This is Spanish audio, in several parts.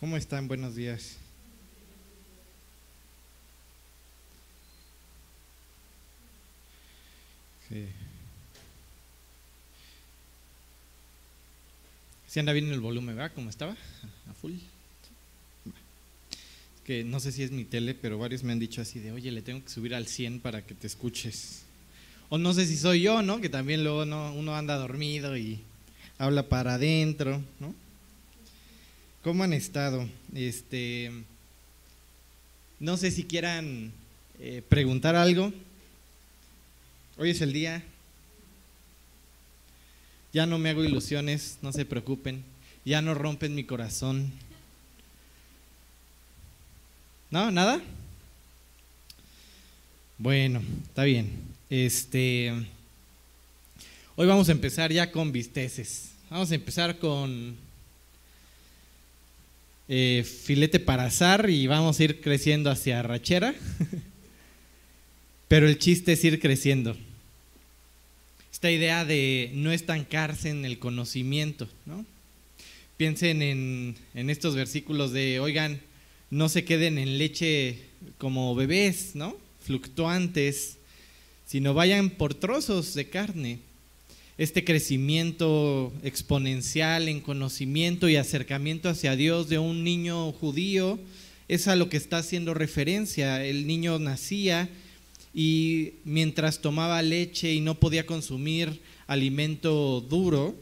¿Cómo están? Buenos días. Sí anda bien el volumen, ¿verdad? ¿Cómo estaba? A full. Es que no sé si es mi tele, pero varios me han dicho así de, oye, le tengo que subir al 100 para que te escuches. O no sé si soy yo, ¿no? Que también luego no, uno anda dormido y habla para adentro, ¿no? ¿Cómo han estado? Este, no sé si quieran eh, preguntar algo. Hoy es el día. Ya no me hago ilusiones, no se preocupen. Ya no rompen mi corazón. ¿No? ¿Nada? Bueno, está bien. Este, hoy vamos a empezar ya con visteces. Vamos a empezar con eh, filete para azar y vamos a ir creciendo hacia rachera. Pero el chiste es ir creciendo. Esta idea de no estancarse en el conocimiento, ¿no? Piensen en, en estos versículos de, oigan, no se queden en leche como bebés, ¿no? Fluctuantes, sino vayan por trozos de carne este crecimiento exponencial en conocimiento y acercamiento hacia Dios de un niño judío es a lo que está haciendo referencia. El niño nacía y mientras tomaba leche y no podía consumir alimento duro,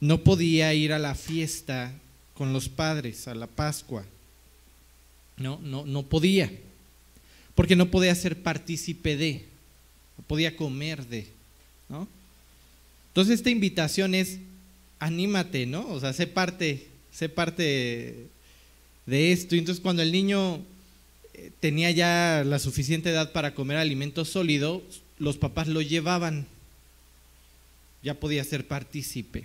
no podía ir a la fiesta con los padres, a la Pascua. No, no, no podía, porque no podía ser partícipe de, no podía comer de, ¿no? Entonces esta invitación es, anímate, ¿no? O sea, sé parte, sé parte de esto. Y entonces cuando el niño eh, tenía ya la suficiente edad para comer alimento sólido, los papás lo llevaban. Ya podía ser partícipe.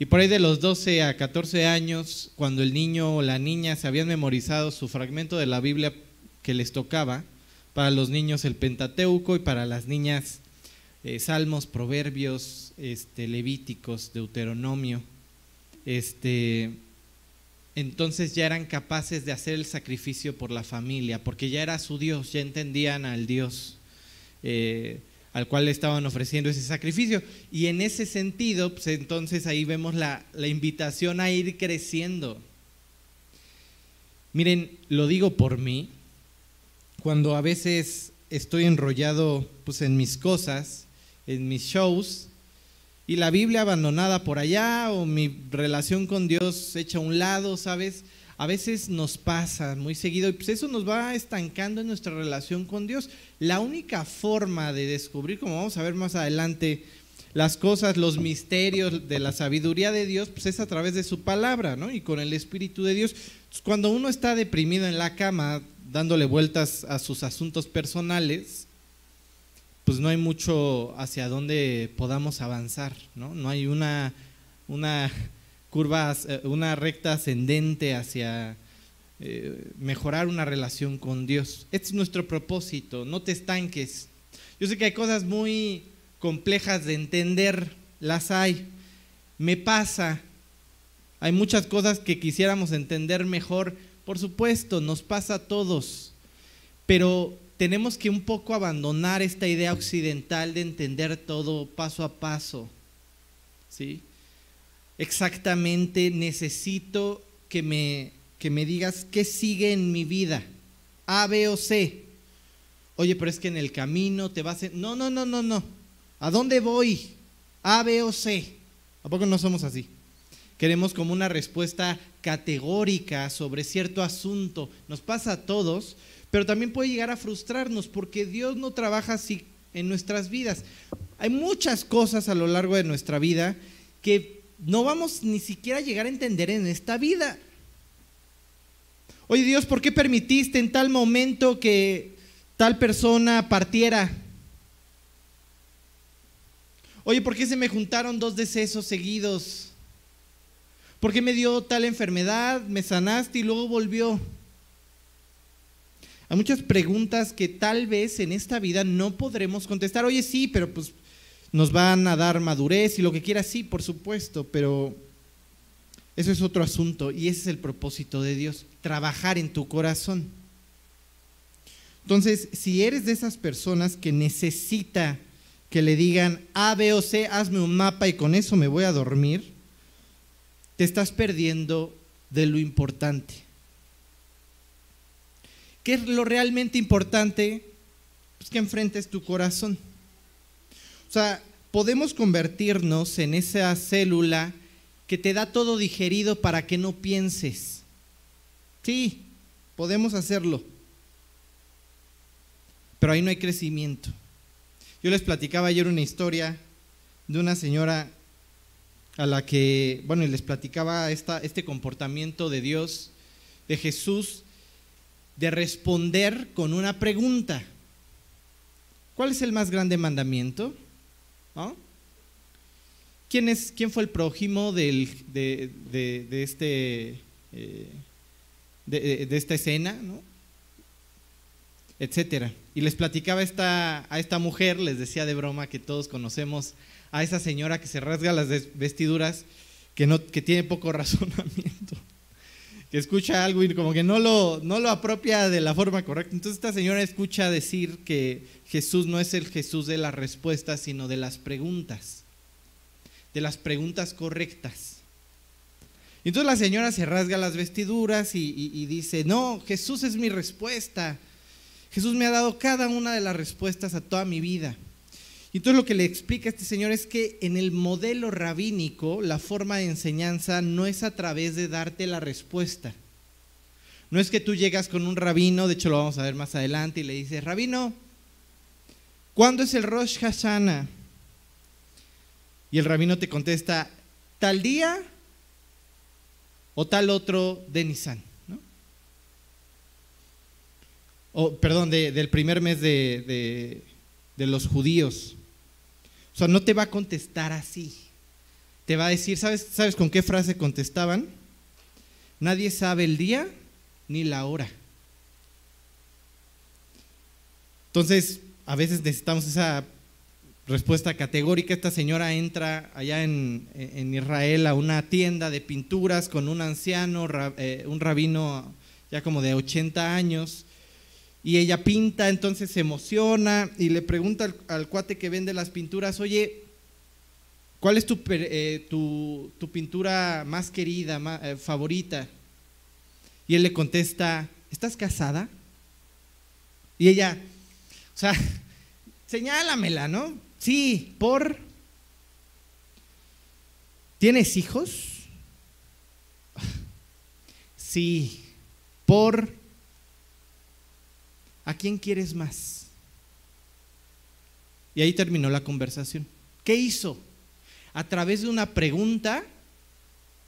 Y por ahí de los 12 a 14 años, cuando el niño o la niña se habían memorizado su fragmento de la Biblia que les tocaba, para los niños el Pentateuco y para las niñas eh, salmos, proverbios, este, levíticos, deuteronomio, este, entonces ya eran capaces de hacer el sacrificio por la familia, porque ya era su Dios, ya entendían al Dios eh, al cual le estaban ofreciendo ese sacrificio. Y en ese sentido, pues entonces ahí vemos la, la invitación a ir creciendo. Miren, lo digo por mí, cuando a veces estoy enrollado pues, en mis cosas, en mis shows y la Biblia abandonada por allá o mi relación con Dios hecha a un lado, ¿sabes? A veces nos pasa muy seguido y pues eso nos va estancando en nuestra relación con Dios. La única forma de descubrir, como vamos a ver más adelante, las cosas, los misterios de la sabiduría de Dios, pues es a través de su palabra, ¿no? Y con el Espíritu de Dios. Cuando uno está deprimido en la cama, dándole vueltas a sus asuntos personales, pues no hay mucho hacia dónde podamos avanzar, ¿no? No hay una, una curva, eh, una recta ascendente hacia eh, mejorar una relación con Dios. Este es nuestro propósito, no te estanques. Yo sé que hay cosas muy complejas de entender, las hay. Me pasa, hay muchas cosas que quisiéramos entender mejor, por supuesto, nos pasa a todos, pero tenemos que un poco abandonar esta idea occidental de entender todo paso a paso. ¿Sí? Exactamente necesito que me, que me digas qué sigue en mi vida, A, B o C. Oye, pero es que en el camino te vas a... No, no, no, no, no. ¿A dónde voy? A, B o C. ¿A poco no somos así? Queremos como una respuesta categórica sobre cierto asunto. Nos pasa a todos, pero también puede llegar a frustrarnos porque Dios no trabaja así en nuestras vidas. Hay muchas cosas a lo largo de nuestra vida que no vamos ni siquiera a llegar a entender en esta vida. Oye Dios, ¿por qué permitiste en tal momento que tal persona partiera? Oye, ¿por qué se me juntaron dos decesos seguidos? ¿Por qué me dio tal enfermedad? Me sanaste y luego volvió. Hay muchas preguntas que tal vez en esta vida no podremos contestar. Oye, sí, pero pues nos van a dar madurez y lo que quiera, sí, por supuesto, pero Eso es otro asunto y ese es el propósito de Dios, trabajar en tu corazón. Entonces, si eres de esas personas que necesita que le digan A, B o C, hazme un mapa y con eso me voy a dormir, te estás perdiendo de lo importante. ¿Qué es lo realmente importante? Pues que enfrentes tu corazón. O sea, podemos convertirnos en esa célula que te da todo digerido para que no pienses. Sí, podemos hacerlo. Pero ahí no hay crecimiento. Yo les platicaba ayer una historia de una señora a la que, bueno, les platicaba esta, este comportamiento de Dios, de Jesús, de responder con una pregunta. ¿Cuál es el más grande mandamiento? ¿Quién, es, ¿Quién fue el prójimo del, de, de, este, eh, de, de, esta escena? ¿no? Etcétera. Y les platicaba esta, a esta mujer, les decía de broma que todos conocemos a esa señora que se rasga las vestiduras, que, no, que tiene poco razonamiento, que escucha algo y como que no lo, no lo apropia de la forma correcta. Entonces esta señora escucha decir que Jesús no es el Jesús de las respuestas, sino de las preguntas, de las preguntas correctas. Y entonces la señora se rasga las vestiduras y, y dice, no, Jesús es mi respuesta. Jesús me ha dado cada una de las respuestas a toda mi vida. Y entonces lo que le explica este señor es que en el modelo rabínico la forma de enseñanza no es a través de darte la respuesta. No es que tú llegas con un rabino, de hecho lo vamos a ver más adelante, y le dices, rabino, ¿cuándo es el Rosh Hashanah? Y el rabino te contesta, tal día o tal otro de Nisan. o perdón, del primer mes de, los judíos. Sea, no te va a contestar así. Te va a decir, ¿sabes, ¿sabes con qué frase contestaban? Nadie sabe el día ni la hora. Entonces, a veces necesitamos esa respuesta categórica. Esta señora entra allá en, Israel a una tienda de pinturas con un anciano, eh, un rabino ya como de 80 años, y ella pinta, entonces se emociona y le pregunta al, cuate que vende las pinturas, oye, ¿cuál es tu, eh, tu, pintura más querida, eh, favorita? Y él le contesta, ¿estás casada? Y ella, o sea, señálamela, ¿no? Sí, por... ¿Tienes hijos? Sí, por ¿A quién quieres más? Y ahí terminó la conversación. ¿Qué hizo? A través de una pregunta,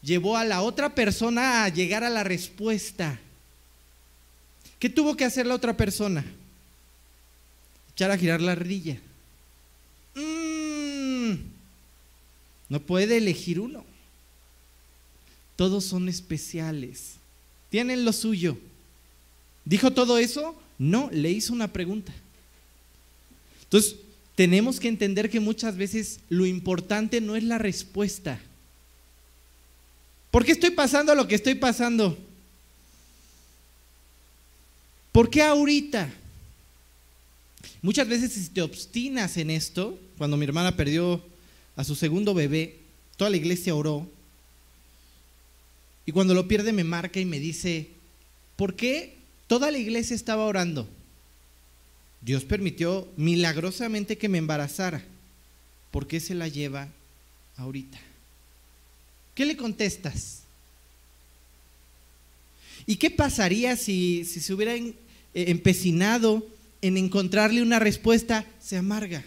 llevó a la otra persona a llegar a la respuesta. ¿Qué tuvo que hacer la otra persona? Echar a girar la ardilla. Mm. no puede elegir uno. Todos son especiales. Tienen lo suyo. ¿Dijo todo eso? No, le hizo una pregunta. Entonces, tenemos que entender que muchas veces lo importante no es la respuesta. ¿Por qué estoy pasando lo que estoy pasando? ¿Por qué ahorita? Muchas veces si te obstinas en esto, cuando mi hermana perdió a su segundo bebé, toda la iglesia oró, y cuando lo pierde me marca y me dice, ¿por qué Toda la iglesia estaba orando. Dios permitió milagrosamente que me embarazara. ¿Por qué se la lleva ahorita? ¿Qué le contestas? ¿Y qué pasaría si, se hubiera eh, empecinado en encontrarle una respuesta? Se amarga.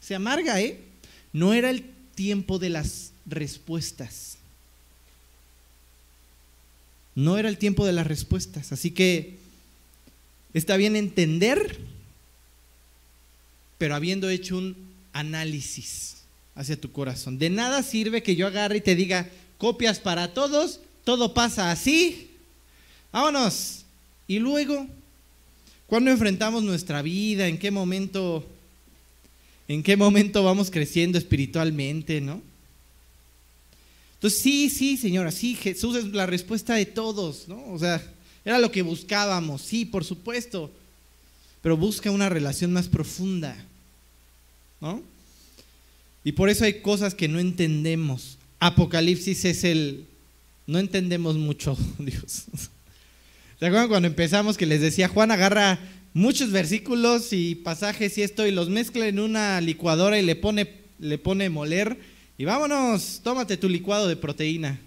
Se amarga, ¿eh? No era el tiempo de las respuestas. No era el tiempo de las respuestas. Así que está bien entender, pero habiendo hecho un análisis hacia tu corazón. De nada sirve que yo agarre y te diga, copias para todos, todo pasa así, vámonos. Y luego, cuando enfrentamos nuestra vida? ¿En qué momento, en qué momento vamos creciendo espiritualmente, no? Entonces, sí, sí, señora, sí, Jesús es la respuesta de todos, ¿no? O sea, era lo que buscábamos, sí, por supuesto, pero busca una relación más profunda, ¿no? Y por eso hay cosas que no entendemos. Apocalipsis es el... No entendemos mucho, Dios. ¿Se acuerdan cuando empezamos que les decía, Juan agarra muchos versículos y pasajes y esto y los mezcla en una licuadora y le pone, le pone moler y vámonos, tómate tu licuado de proteína.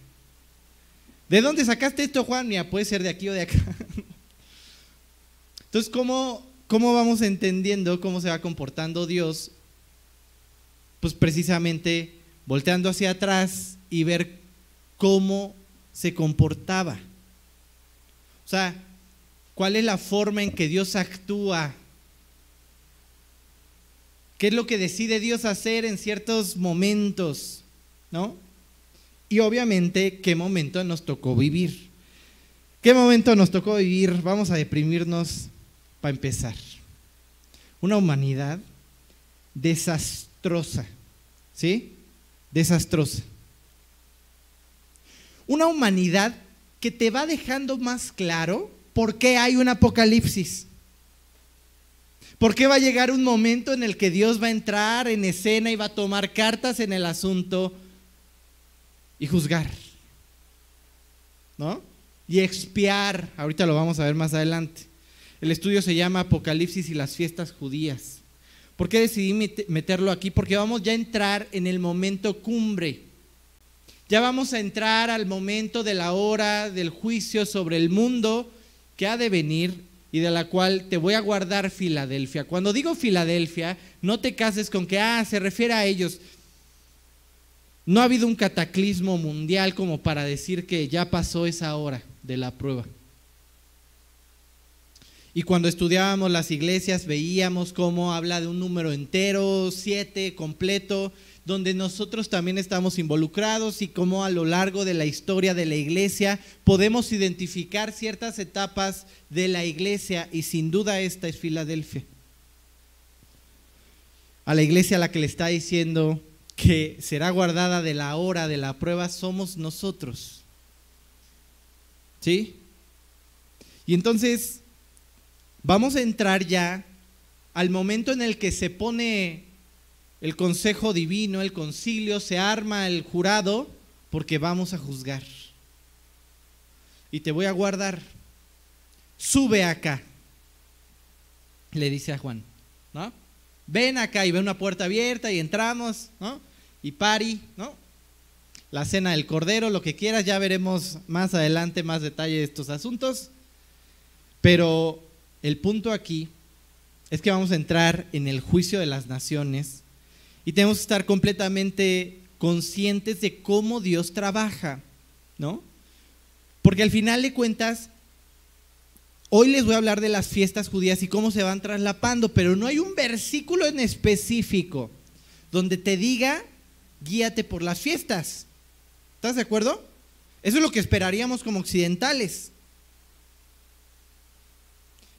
¿De dónde sacaste esto, Juan? Mira, puede ser de aquí o de acá. Entonces, ¿cómo, ¿cómo vamos entendiendo cómo se va comportando Dios? Pues precisamente volteando hacia atrás y ver cómo se comportaba. O sea, ¿cuál es la forma en que Dios actúa? ¿Qué es lo que decide Dios hacer en ciertos momentos? ¿No? Y obviamente, ¿qué momento nos tocó vivir? ¿Qué momento nos tocó vivir? Vamos a deprimirnos para empezar. Una humanidad desastrosa, ¿sí? Desastrosa. Una humanidad que te va dejando más claro por qué hay un apocalipsis. ¿Por qué va a llegar un momento en el que Dios va a entrar en escena y va a tomar cartas en el asunto y juzgar? ¿No? Y expiar. Ahorita lo vamos a ver más adelante. El estudio se llama Apocalipsis y las fiestas judías. ¿Por qué decidí meterlo aquí? Porque vamos ya a entrar en el momento cumbre. Ya vamos a entrar al momento de la hora del juicio sobre el mundo que ha de venir y de la cual te voy a guardar Filadelfia. Cuando digo Filadelfia, no te cases con que, ah, se refiere a ellos. No ha habido un cataclismo mundial como para decir que ya pasó esa hora de la prueba. Y cuando estudiábamos las iglesias veíamos cómo habla de un número entero, siete, completo, donde nosotros también estamos involucrados y cómo a lo largo de la historia de la iglesia podemos identificar ciertas etapas de la iglesia y sin duda esta es Filadelfia. A la iglesia a la que le está diciendo que será guardada de la hora de la prueba somos nosotros. ¿Sí? Y entonces vamos a entrar ya al momento en el que se pone el consejo divino, el concilio, se arma el jurado porque vamos a juzgar. Y te voy a guardar. Sube acá, le dice a Juan, ¿no? Ven acá y ve una puerta abierta y entramos, ¿no? Y pari, ¿no? La cena del cordero, lo que quieras, ya veremos más adelante más detalle de estos asuntos. Pero el punto aquí es que vamos a entrar en el juicio de las naciones y tenemos que estar completamente conscientes de cómo Dios trabaja, ¿no? Porque al final de cuentas, hoy les voy a hablar de las fiestas judías y cómo se van traslapando, pero no hay un versículo en específico donde te diga, guíate por las fiestas. ¿Estás de acuerdo? Eso es lo que esperaríamos como occidentales.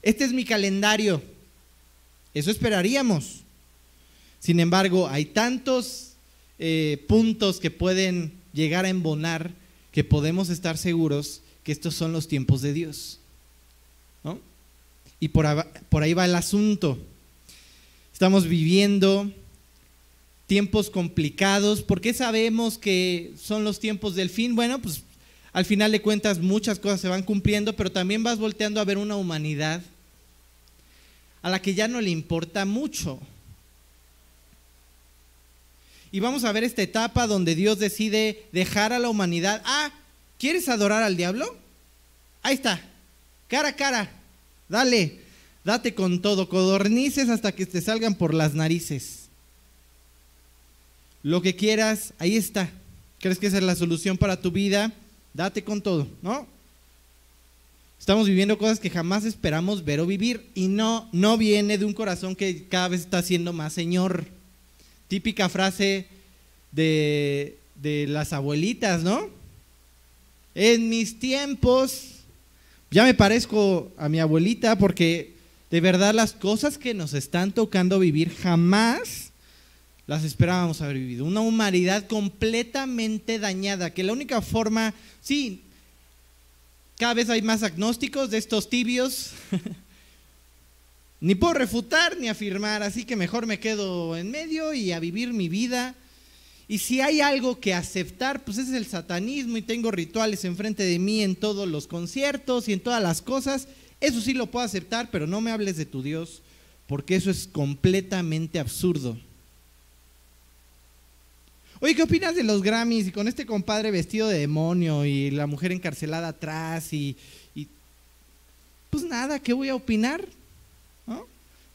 Este es mi calendario. Eso esperaríamos. Sin embargo, hay tantos eh, puntos que pueden llegar a embonar que podemos estar seguros que estos son los tiempos de Dios. ¿no? Y por, por ahí va el asunto. Estamos viviendo tiempos complicados. ¿Por qué sabemos que son los tiempos del fin? Bueno, pues al final de cuentas muchas cosas se van cumpliendo, pero también vas volteando a ver una humanidad a la que ya no le importa mucho. Y vamos a ver esta etapa donde Dios decide dejar a la humanidad. Ah, ¿quieres adorar al diablo? Ahí está, cara a cara, dale, date con todo, codornices hasta que te salgan por las narices. Lo que quieras, ahí está. ¿Crees que esa es la solución para tu vida? Date con todo, ¿no? Estamos viviendo cosas que jamás esperamos ver o vivir y no, no viene de un corazón que cada vez está siendo más Señor típica frase de, las abuelitas, ¿no? En mis tiempos, ya me parezco a mi abuelita porque de verdad las cosas que nos están tocando vivir jamás las esperábamos haber vivido. Una humanidad completamente dañada, que la única forma, sí, cada vez hay más agnósticos de estos tibios. ni puedo refutar ni afirmar, así que mejor me quedo en medio y a vivir mi vida. Y si hay algo que aceptar, pues ese es el satanismo y tengo rituales enfrente de mí en todos los conciertos y en todas las cosas. Eso sí lo puedo aceptar, pero no me hables de tu Dios, porque eso es completamente absurdo. Oye, ¿qué opinas de los Grammys y con este compadre vestido de demonio y la mujer encarcelada atrás y, pues nada, ¿qué voy a opinar?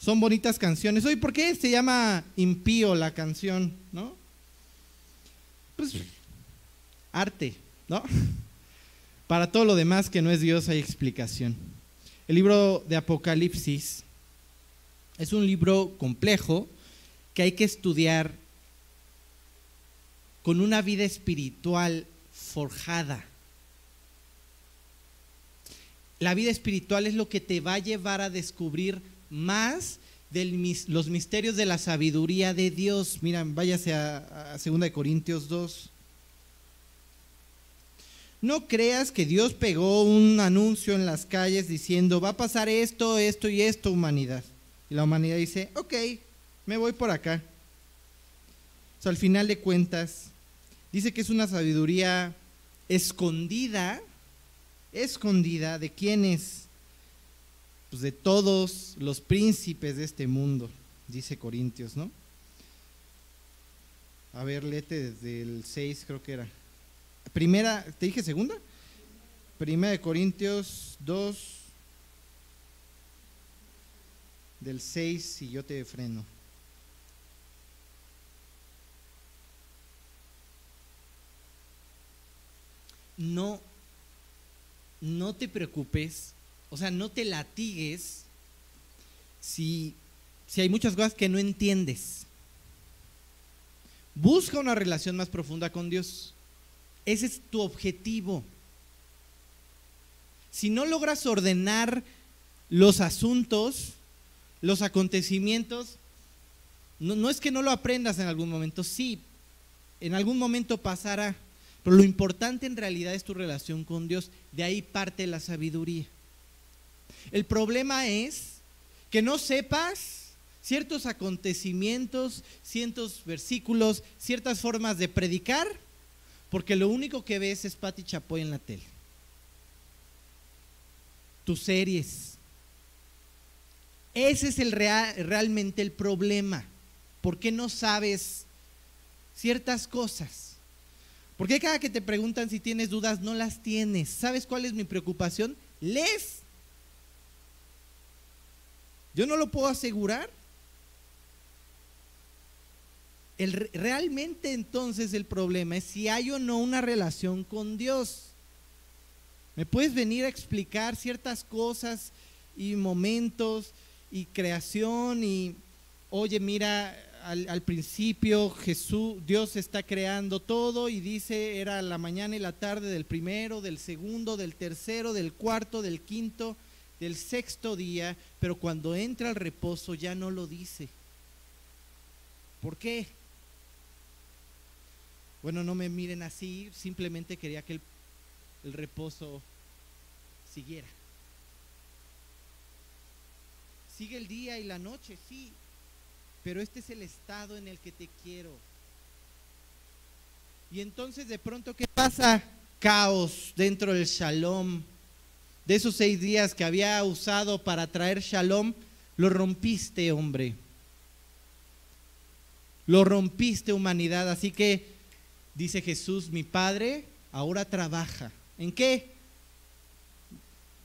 Son bonitas canciones. Oye, ¿por qué se llama impío la canción? ¿No? Pues arte, ¿no? Para todo lo demás que no es Dios hay explicación. El libro de Apocalipsis es un libro complejo que hay que estudiar con una vida espiritual forjada. La vida espiritual es lo que te va a llevar a descubrir más de los misterios de la sabiduría de Dios. Miren, váyase a, a 2 Corintios 2. No creas que Dios pegó un anuncio en las calles diciendo, va a pasar esto, esto y esto, humanidad. Y la humanidad dice, ok, me voy por acá. O sea, al final de cuentas, Dice que es una sabiduría escondida, escondida de quienes, pues de todos los príncipes de este mundo, dice Corintios, ¿no? A ver, léete desde el 6 creo que era. Primera, ¿te dije segunda? Primera de Corintios 2, del 6 y yo te freno. no, no te preocupes, o sea, no te latigues si, si hay muchas cosas que no entiendes. Busca una relación más profunda con Dios. Ese es tu objetivo. Si no logras ordenar los asuntos, los acontecimientos, no, no, es que no lo aprendas en algún momento, sí, en algún momento pasará. Pero lo importante en realidad es tu relación con Dios. De ahí parte la sabiduría. El problema es que no sepas ciertos acontecimientos, ciertos versículos, ciertas formas de predicar, porque lo único que ves es Pati Chapoy en la tele. Tus series. Ese es el real, realmente el problema. ¿Por qué no sabes ciertas cosas? Porque cada que te preguntan si tienes dudas, no las tienes. ¿Sabes cuál es mi preocupación? Les. Yo no lo puedo asegurar. El, realmente entonces el problema es si hay o no una relación con Dios. ¿Me puedes venir a explicar ciertas cosas y momentos y creación y, oye, mira, al, principio Jesús, Dios está creando todo y dice era la mañana y la tarde del primero, del segundo, del tercero, del cuarto, del quinto, del sexto día, pero cuando entra al reposo ya no lo dice. ¿Por qué? Bueno, no me miren así, simplemente quería que el, el reposo siguiera. Sigue el día y la noche, sí, pero este es el estado en el que te quiero. Y entonces de pronto, ¿qué pasa? Caos dentro del shalom. De esos seis días que había usado para traer shalom, lo rompiste, hombre. Lo rompiste, humanidad. Así que, dice Jesús, mi Padre ahora trabaja. ¿En qué?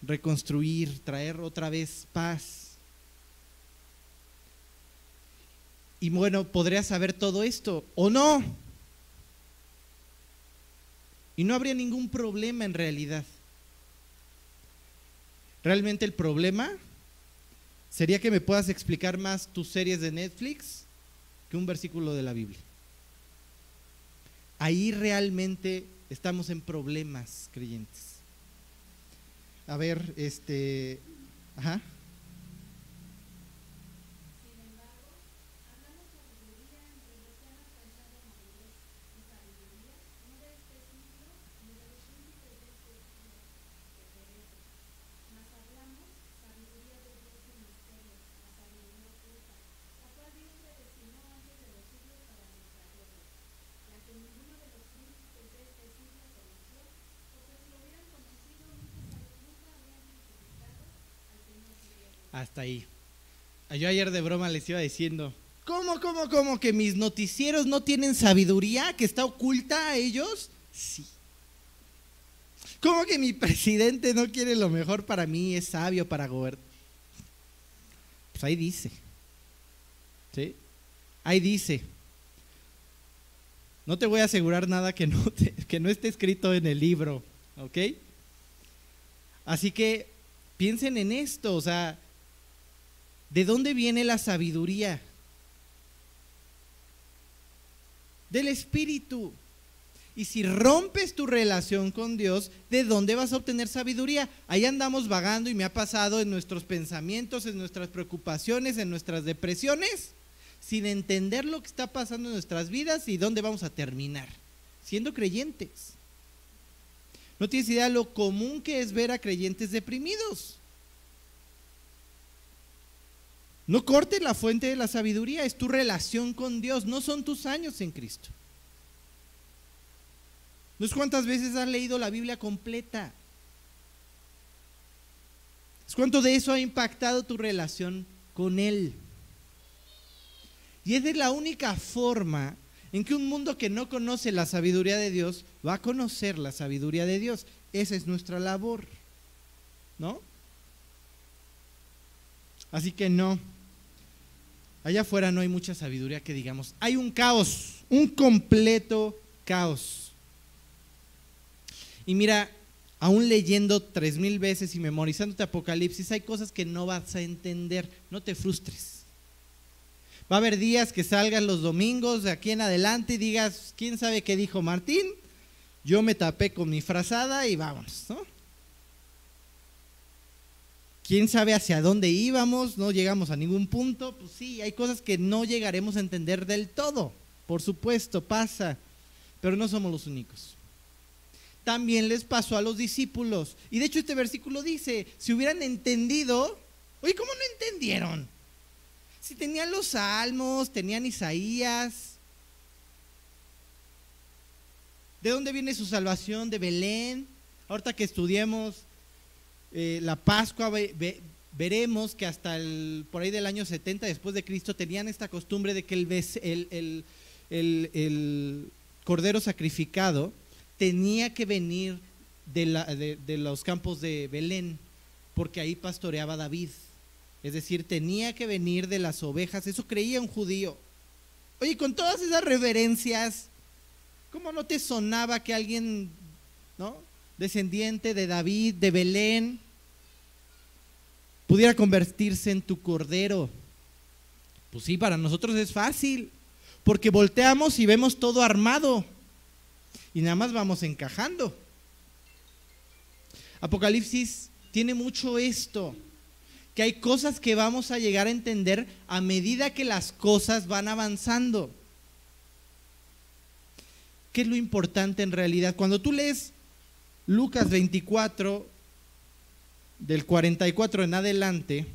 Reconstruir, traer otra vez paz Y bueno, podría saber todo esto o no. Y no habría ningún problema en realidad. Realmente el problema sería que me puedas explicar más tus series de Netflix que un versículo de la Biblia. Ahí realmente estamos en problemas, creyentes. A ver, este, ajá. Hasta ahí. Yo ayer de broma les iba diciendo, ¿cómo, cómo, cómo que mis noticieros no tienen sabiduría que está oculta a ellos? Sí. ¿Cómo que mi presidente no quiere lo mejor para mí, es sabio para gobernar? Pues ahí dice. ¿Sí? Ahí dice. No te voy a asegurar nada que no, que no esté escrito en el libro, ¿ok? Así que piensen en esto, o sea, ¿de dónde viene la sabiduría? Del Espíritu. Y si rompes tu relación con Dios, ¿de dónde vas a obtener sabiduría? Ahí andamos vagando y me ha pasado en nuestros pensamientos, en nuestras preocupaciones, en nuestras depresiones sin entender lo que está pasando en nuestras vidas y dónde vamos a terminar, siendo creyentes. No tienes idea lo común que es ver a creyentes deprimidos. No cortes la fuente de la sabiduría, es tu relación con Dios, no son tus años en Cristo. No es cuántas veces has leído la Biblia completa. Es cuánto de eso ha impactado tu relación con Él. Y esa es la única forma en que un mundo que no conoce la sabiduría de Dios va a conocer la sabiduría de Dios. Esa es nuestra labor. ¿No? Así que no. Allá afuera no hay mucha sabiduría que digamos. Hay un caos, un completo caos. Y mira, aún leyendo tres mil veces y memorizándote Apocalipsis, hay cosas que no vas a entender. No te frustres. Va a haber días que salgan los domingos de aquí en adelante y digas, ¿quién sabe qué dijo Martín? Yo me tapé con mi frazada y vámonos, ¿no? ¿Quién sabe hacia dónde íbamos? No llegamos a ningún punto. Pues sí, hay cosas que no llegaremos a entender del todo. Por supuesto, pasa. Pero no somos los únicos. También les pasó a los discípulos. Y de hecho este versículo dice, si hubieran entendido, oye, ¿cómo no entendieron? Si tenían los salmos, tenían Isaías. ¿De dónde viene su salvación? De Belén. Ahorita que estudiemos eh, la Pascua, veremos que hasta el, por ahí del año 70 después de Cristo tenían esta costumbre de que el, el, cordero sacrificado tenía que venir de, de los campos de Belén, porque ahí pastoreaba David. Es decir, tenía que venir de las ovejas. Eso creía un judío. Oye, con todas esas reverencias, ¿cómo no te sonaba que alguien, ¿no? Descendiente de David, de Belén, pudiera convertirse en tu cordero? Pues sí, para nosotros es fácil, porque volteamos y vemos todo armado y nada más vamos encajando. Apocalipsis tiene mucho esto que hay cosas que vamos a llegar a entender a medida que las cosas van avanzando. ¿Qué es lo importante en realidad? Cuando tú lees Lucas 24, del 44 en adelante,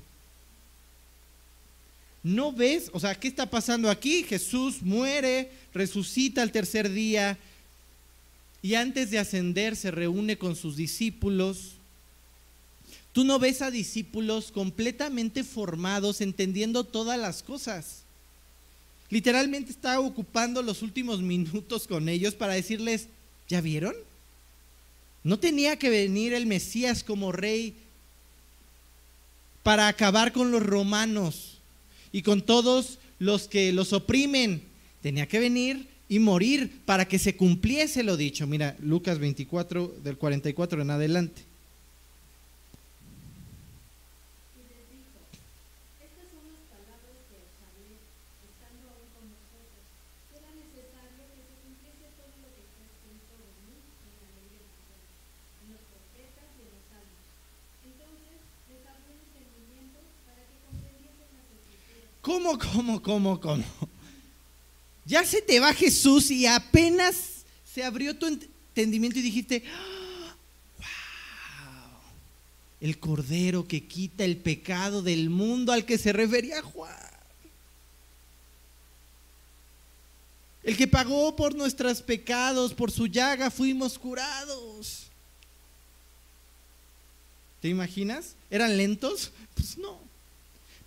no ves, o sea, ¿qué está pasando aquí? Jesús muere, resucita al tercer día y antes de ascender se reúne con sus discípulos Tú no ves a discípulos completamente formados, entendiendo todas las cosas. Literalmente está ocupando los últimos minutos con ellos para decirles, ¿ya vieron? No tenía que venir el Mesías como rey para acabar con los romanos y con todos los que los oprimen. Tenía que venir y morir para que se cumpliese lo dicho. Mira, Lucas 24 del 44 en adelante. ¿Cómo, cómo, cómo, cómo? Ya se te va Jesús y apenas se abrió tu entendimiento y dijiste, wow, el cordero que quita el pecado del mundo al que se refería Juan. El que pagó por nuestros pecados, por su llaga fuimos curados. ¿Te imaginas? ¿Eran lentos? Pues no.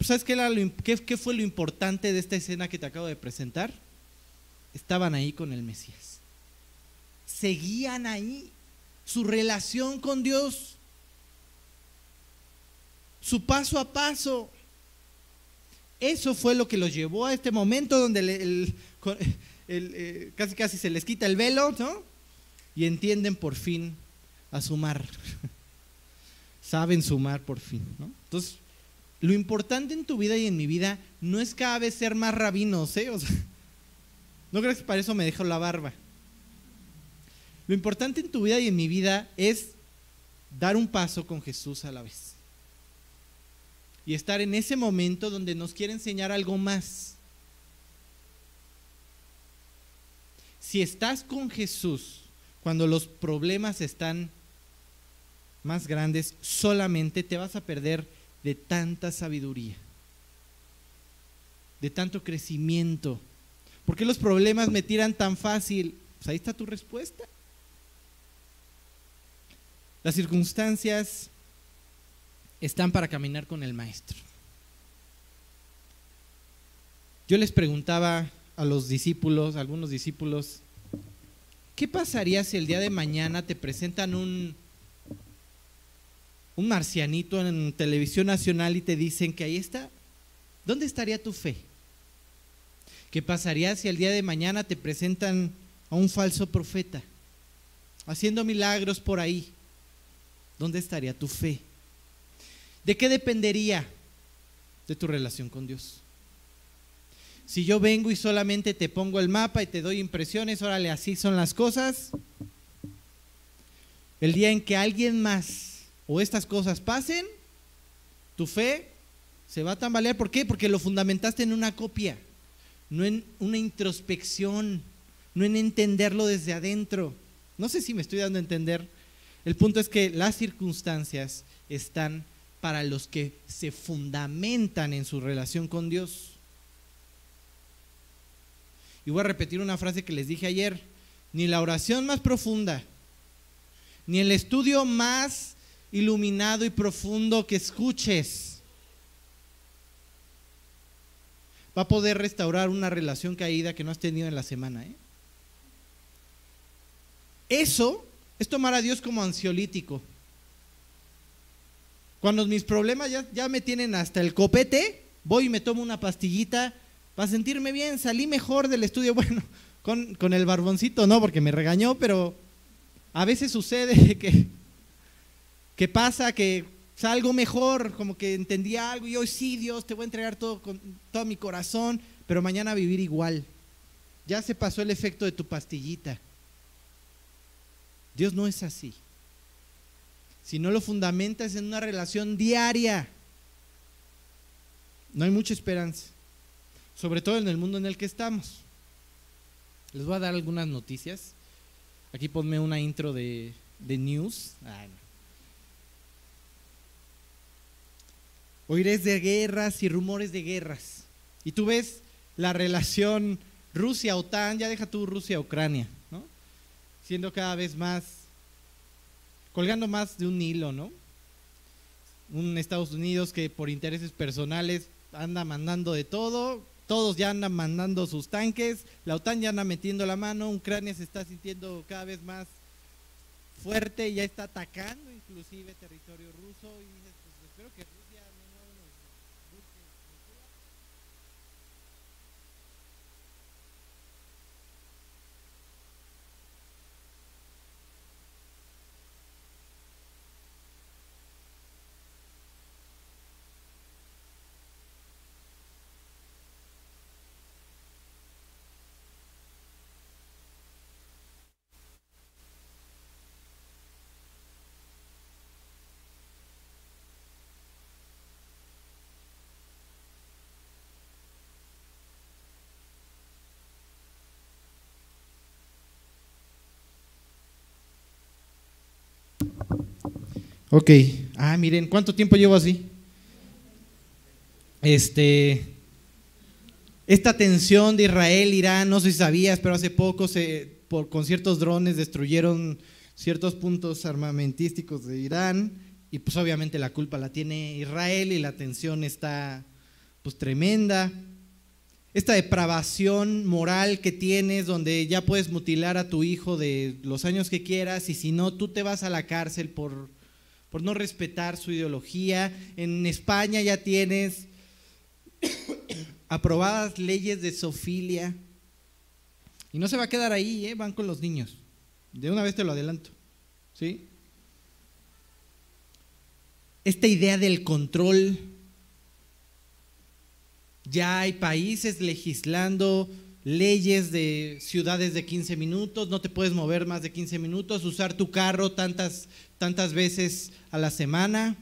¿Sabes qué, qué fue lo importante de esta escena que te acabo de presentar? Estaban ahí con el Mesías. Seguían ahí su relación con Dios, su paso a paso. Eso fue lo que los llevó a este momento donde eh, casi casi se les quita el velo, ¿no? Y entienden por fin a sumar. Saben sumar por fin, ¿no? Entonces, lo importante en tu vida y en mi vida no es cada vez ser más rabinos, ¿eh? O no crees que para eso me dejo la barba. Lo importante en tu vida y en mi vida es dar un paso con Jesús a la vez. Y estar en ese momento donde nos quiere enseñar algo más. Si estás con Jesús cuando los problemas están más grandes, solamente te vas a perder de tanta sabiduría, de tanto crecimiento. ¿Por qué los problemas me tiran tan fácil? Pues ahí está tu respuesta. Las circunstancias están para caminar con el maestro. Yo les preguntaba a los discípulos, a algunos discípulos, ¿qué pasaría si el día de mañana te presentan un un marcianito en televisión nacional y te dicen que ahí está, ¿dónde estaría tu fe? ¿Qué pasaría si el día de mañana te presentan a un falso profeta haciendo milagros por ahí? ¿Dónde estaría tu fe? ¿De qué dependería? De tu relación con Dios. Si yo vengo y solamente te pongo el mapa y te doy impresiones, órale, así son las cosas. El día en que alguien más o estas cosas pasen, tu fe se va a tambalear. ¿Por qué? Porque lo fundamentaste en una copia, no en una introspección, no en entenderlo desde adentro. No sé si me estoy dando a entender. El punto es que las circunstancias están para los que se fundamentan en su relación con Dios. Y voy a repetir una frase que les dije ayer. Ni la oración más profunda, ni el estudio más iluminado y profundo que escuches va a poder restaurar una relación caída que no has tenido en la semana. ¿eh? Eso es tomar a Dios como ansiolítico. Cuando mis problemas ya, me tienen hasta el copete, voy y me tomo una pastillita para sentirme bien, salí mejor del estudio. Bueno, con el barboncito no, porque me regañó, pero a veces sucede que ¿Qué pasa? Que salgo mejor, como que entendí algo y hoy sí, Dios, te voy a entregar todo con todo mi corazón, pero mañana vivir igual. Ya se pasó el efecto de tu pastillita. Dios no es así. Si no lo fundamentas en una relación diaria, no hay mucha esperanza. Sobre todo en el mundo en el que estamos. Les voy a dar algunas noticias. Aquí ponme una intro de, de news. Oirés de guerras y rumores de guerras. Y tú ves la relación Rusia-OTAN, ya deja tú Rusia-Ucrania, ¿no? Siendo cada vez más, colgando más de un hilo, ¿no? Un Estados Unidos que por intereses personales anda mandando de todo, todos ya andan mandando sus tanques, la OTAN ya anda metiendo la mano, Ucrania se está sintiendo cada vez más fuerte, ya está atacando inclusive territorio ruso y dices, pues espero que Ok. Ah, miren, ¿cuánto tiempo llevo así? Este. Esta tensión de Israel, Irán, no sé si sabías, pero hace poco se, por, con ciertos drones destruyeron ciertos puntos armamentísticos de Irán y pues obviamente la culpa la tiene Israel y la tensión está pues tremenda. Esta depravación moral que tienes donde ya puedes mutilar a tu hijo de los años que quieras y si no, tú te vas a la cárcel por, por no respetar su ideología. En España ya tienes aprobadas leyes de sofilia. Y no se va a quedar ahí, ¿eh? van con los niños. De una vez te lo adelanto. ¿Sí? Esta idea del control. Ya hay países legislando leyes de ciudades de 15 minutos, no te puedes mover más de 15 minutos, usar tu carro tantas, tantas veces a la semana.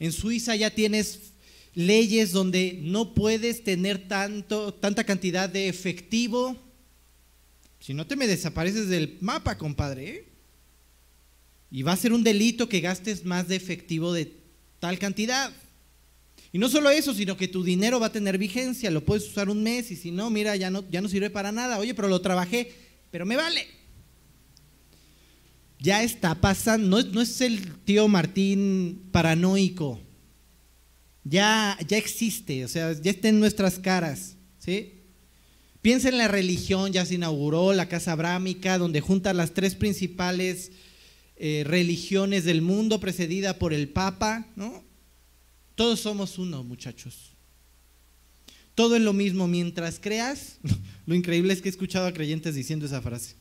En Suiza ya tienes leyes donde no puedes tener tanto, tanta cantidad de efectivo. Si no te me desapareces del mapa, compadre. ¿eh? Y va a ser un delito que gastes más de efectivo de tal cantidad. Y no solo eso, sino que tu dinero va a tener vigencia, lo puedes usar un mes y si no, mira, ya no, ya no sirve para nada. Oye, pero lo trabajé, pero me vale. Ya está pasando, no, no es el tío Martín paranoico ya, ya existe, o sea, ya está en nuestras caras, ¿sí? Piensa en la religión, ya se inauguró la Casa Abrámica, donde junta las tres principales eh, religiones del mundo, precedida por el Papa, ¿no? Todos somos uno, muchachos. Todo es lo mismo mientras creas. Lo increíble es que he escuchado a creyentes diciendo esa frase.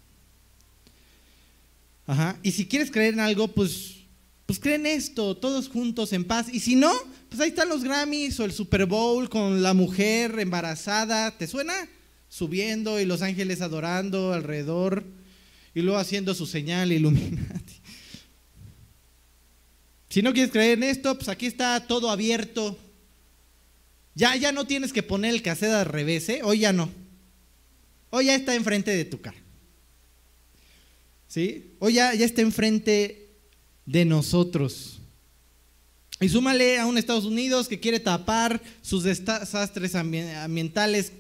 Ajá. Y si quieres creer en algo, pues, pues creen esto, todos juntos en paz. Y si no, pues ahí están los Grammys o el Super Bowl con la mujer embarazada, ¿te suena? Subiendo y los ángeles adorando alrededor y luego haciendo su señal Illuminati. Si no quieres creer en esto, pues aquí está todo abierto. Ya, ya no tienes que poner el cassette al revés, ¿eh? Hoy ya no. Hoy ya está enfrente de tu cara. ¿Sí? Hoy ya, está enfrente de nosotros. Y súmale a un Estados Unidos que quiere tapar sus desastres ambientales.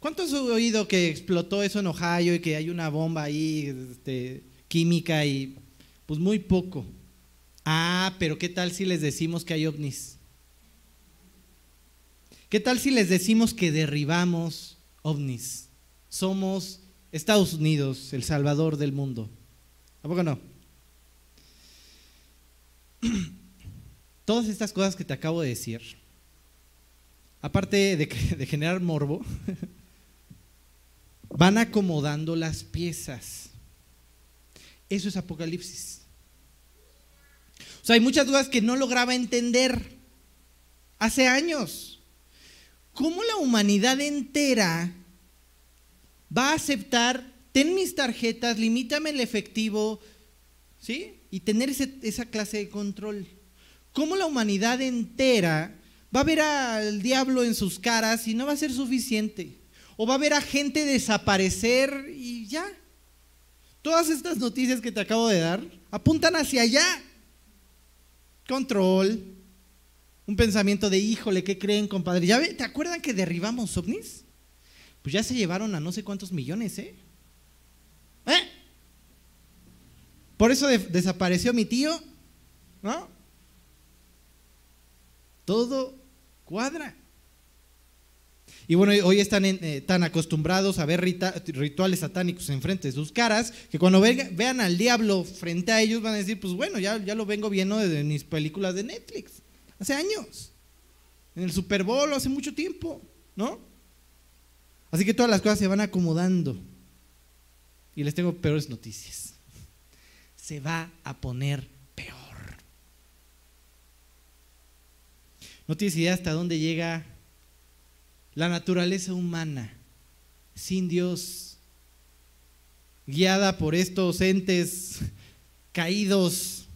¿Cuánto has oído que explotó eso en Ohio y que hay una bomba ahí este, química y pues muy poco? Ah, pero ¿qué tal si les decimos que hay ovnis? ¿Qué tal si les decimos que derribamos ovnis? Somos Estados Unidos, el salvador del mundo. ¿A poco no? todas estas cosas que te acabo de decir, aparte de, generar morbo, van acomodando las piezas. Eso es Apocalipsis. Sea, hay muchas dudas que no lograba entender hace años. ¿Cómo la humanidad entera va a aceptar, ten mis tarjetas, limítame el efectivo, ¿sí? Y tener esa clase de control. ¿Cómo la humanidad entera va a ver al diablo en sus caras y no va a ser suficiente? ¿O va a ver a gente desaparecer y ya? Todas estas noticias que te acabo de dar apuntan hacia allá. Control, un pensamiento de híjole, ¿qué creen, compadre? ¿Ya ¿Te acuerdan que derribamos ovnis? Pues ya se llevaron a no sé cuántos millones, ¿eh? ¿Eh? Por eso desapareció mi tío, ¿no? Todo cuadra. Y bueno, hoy están eh, tan acostumbrados a ver rituales satánicos enfrente de sus caras que cuando vean al diablo frente a ellos van a decir, pues bueno, ya, ya lo vengo viendo desde mis películas de Netflix, hace años, en el Super Bowl hace mucho tiempo, ¿no? Así que todas las cosas se van acomodando. Y les tengo peores noticias. Se va a poner No tienes idea hasta dónde llega la naturaleza humana sin Dios, guiada por estos entes caídos.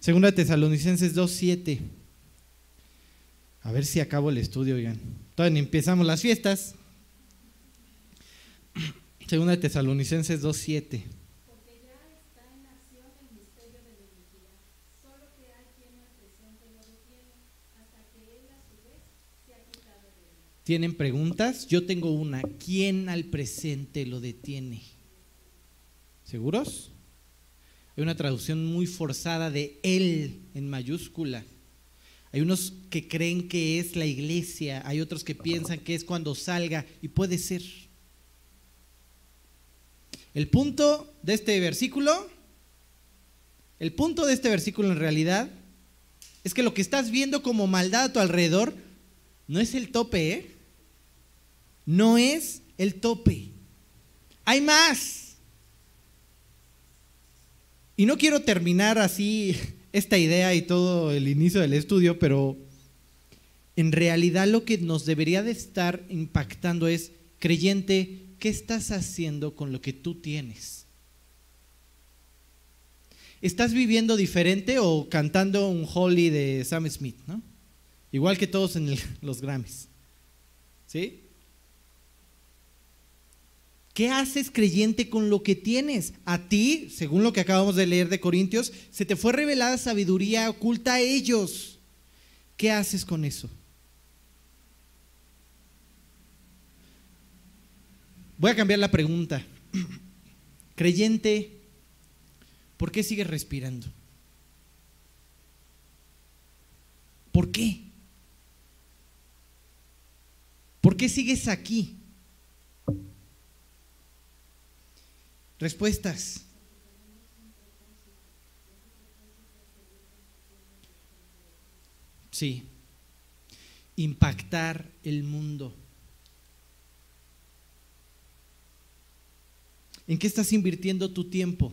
Segunda Tesalonicenses 2.7. A ver si acabo el estudio, oigan. Todavía empezamos las fiestas. Segunda Tesalonicenses 2.7. ¿Tienen preguntas? Yo tengo una. ¿Quién al presente lo detiene? ¿Seguros? Hay una traducción muy forzada de él en mayúscula. Hay unos que creen que es la iglesia, hay otros que piensan que es cuando salga y puede ser. El punto de este versículo, el punto de este versículo en realidad es que lo que estás viendo como maldad a tu alrededor no es el tope, ¿eh? No es el tope. Hay más. Y no quiero terminar así esta idea y todo el inicio del estudio, pero en realidad lo que nos debería de estar impactando es, creyente, ¿qué estás haciendo con lo que tú tienes? ¿Estás viviendo diferente o cantando un Holly de Sam Smith, ¿no? Igual que todos en los Grammys. ¿Sí? ¿Qué haces creyente con lo que tienes? A ti, según lo que acabamos de leer de Corintios, se te fue revelada sabiduría oculta a ellos. ¿Qué haces con eso? Voy a cambiar la pregunta. Creyente, ¿por qué sigues respirando? ¿Por qué? ¿Por qué sigues aquí? Respuestas. Sí. Impactar el mundo. ¿En qué estás invirtiendo tu tiempo?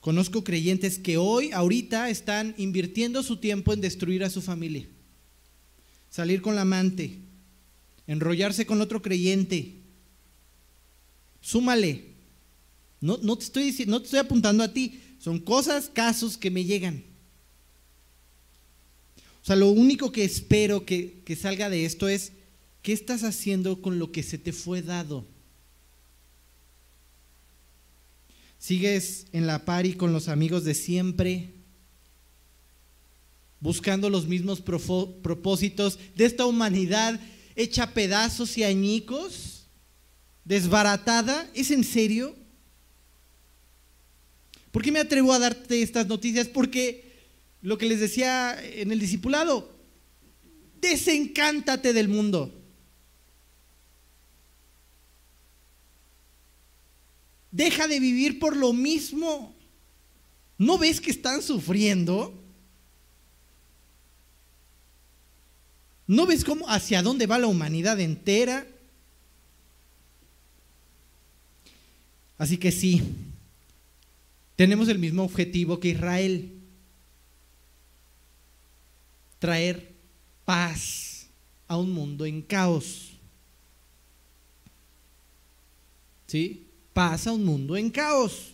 Conozco creyentes que hoy, ahorita, están invirtiendo su tiempo en destruir a su familia. Salir con la amante, enrollarse con otro creyente. Súmale, no, no, te estoy diciendo, no te estoy apuntando a ti, son cosas, casos que me llegan. O sea, lo único que espero que, que salga de esto es, ¿qué estás haciendo con lo que se te fue dado? ¿Sigues en la pari con los amigos de siempre? Buscando los mismos propósitos de esta humanidad hecha pedazos y añicos, desbaratada. ¿Es en serio? ¿Por qué me atrevo a darte estas noticias? Porque lo que les decía en el discipulado, desencántate del mundo. Deja de vivir por lo mismo. ¿No ves que están sufriendo? ¿No ves cómo hacia dónde va la humanidad entera? Así que sí, tenemos el mismo objetivo que Israel, traer paz a un mundo en caos. ¿Sí? Paz a un mundo en caos.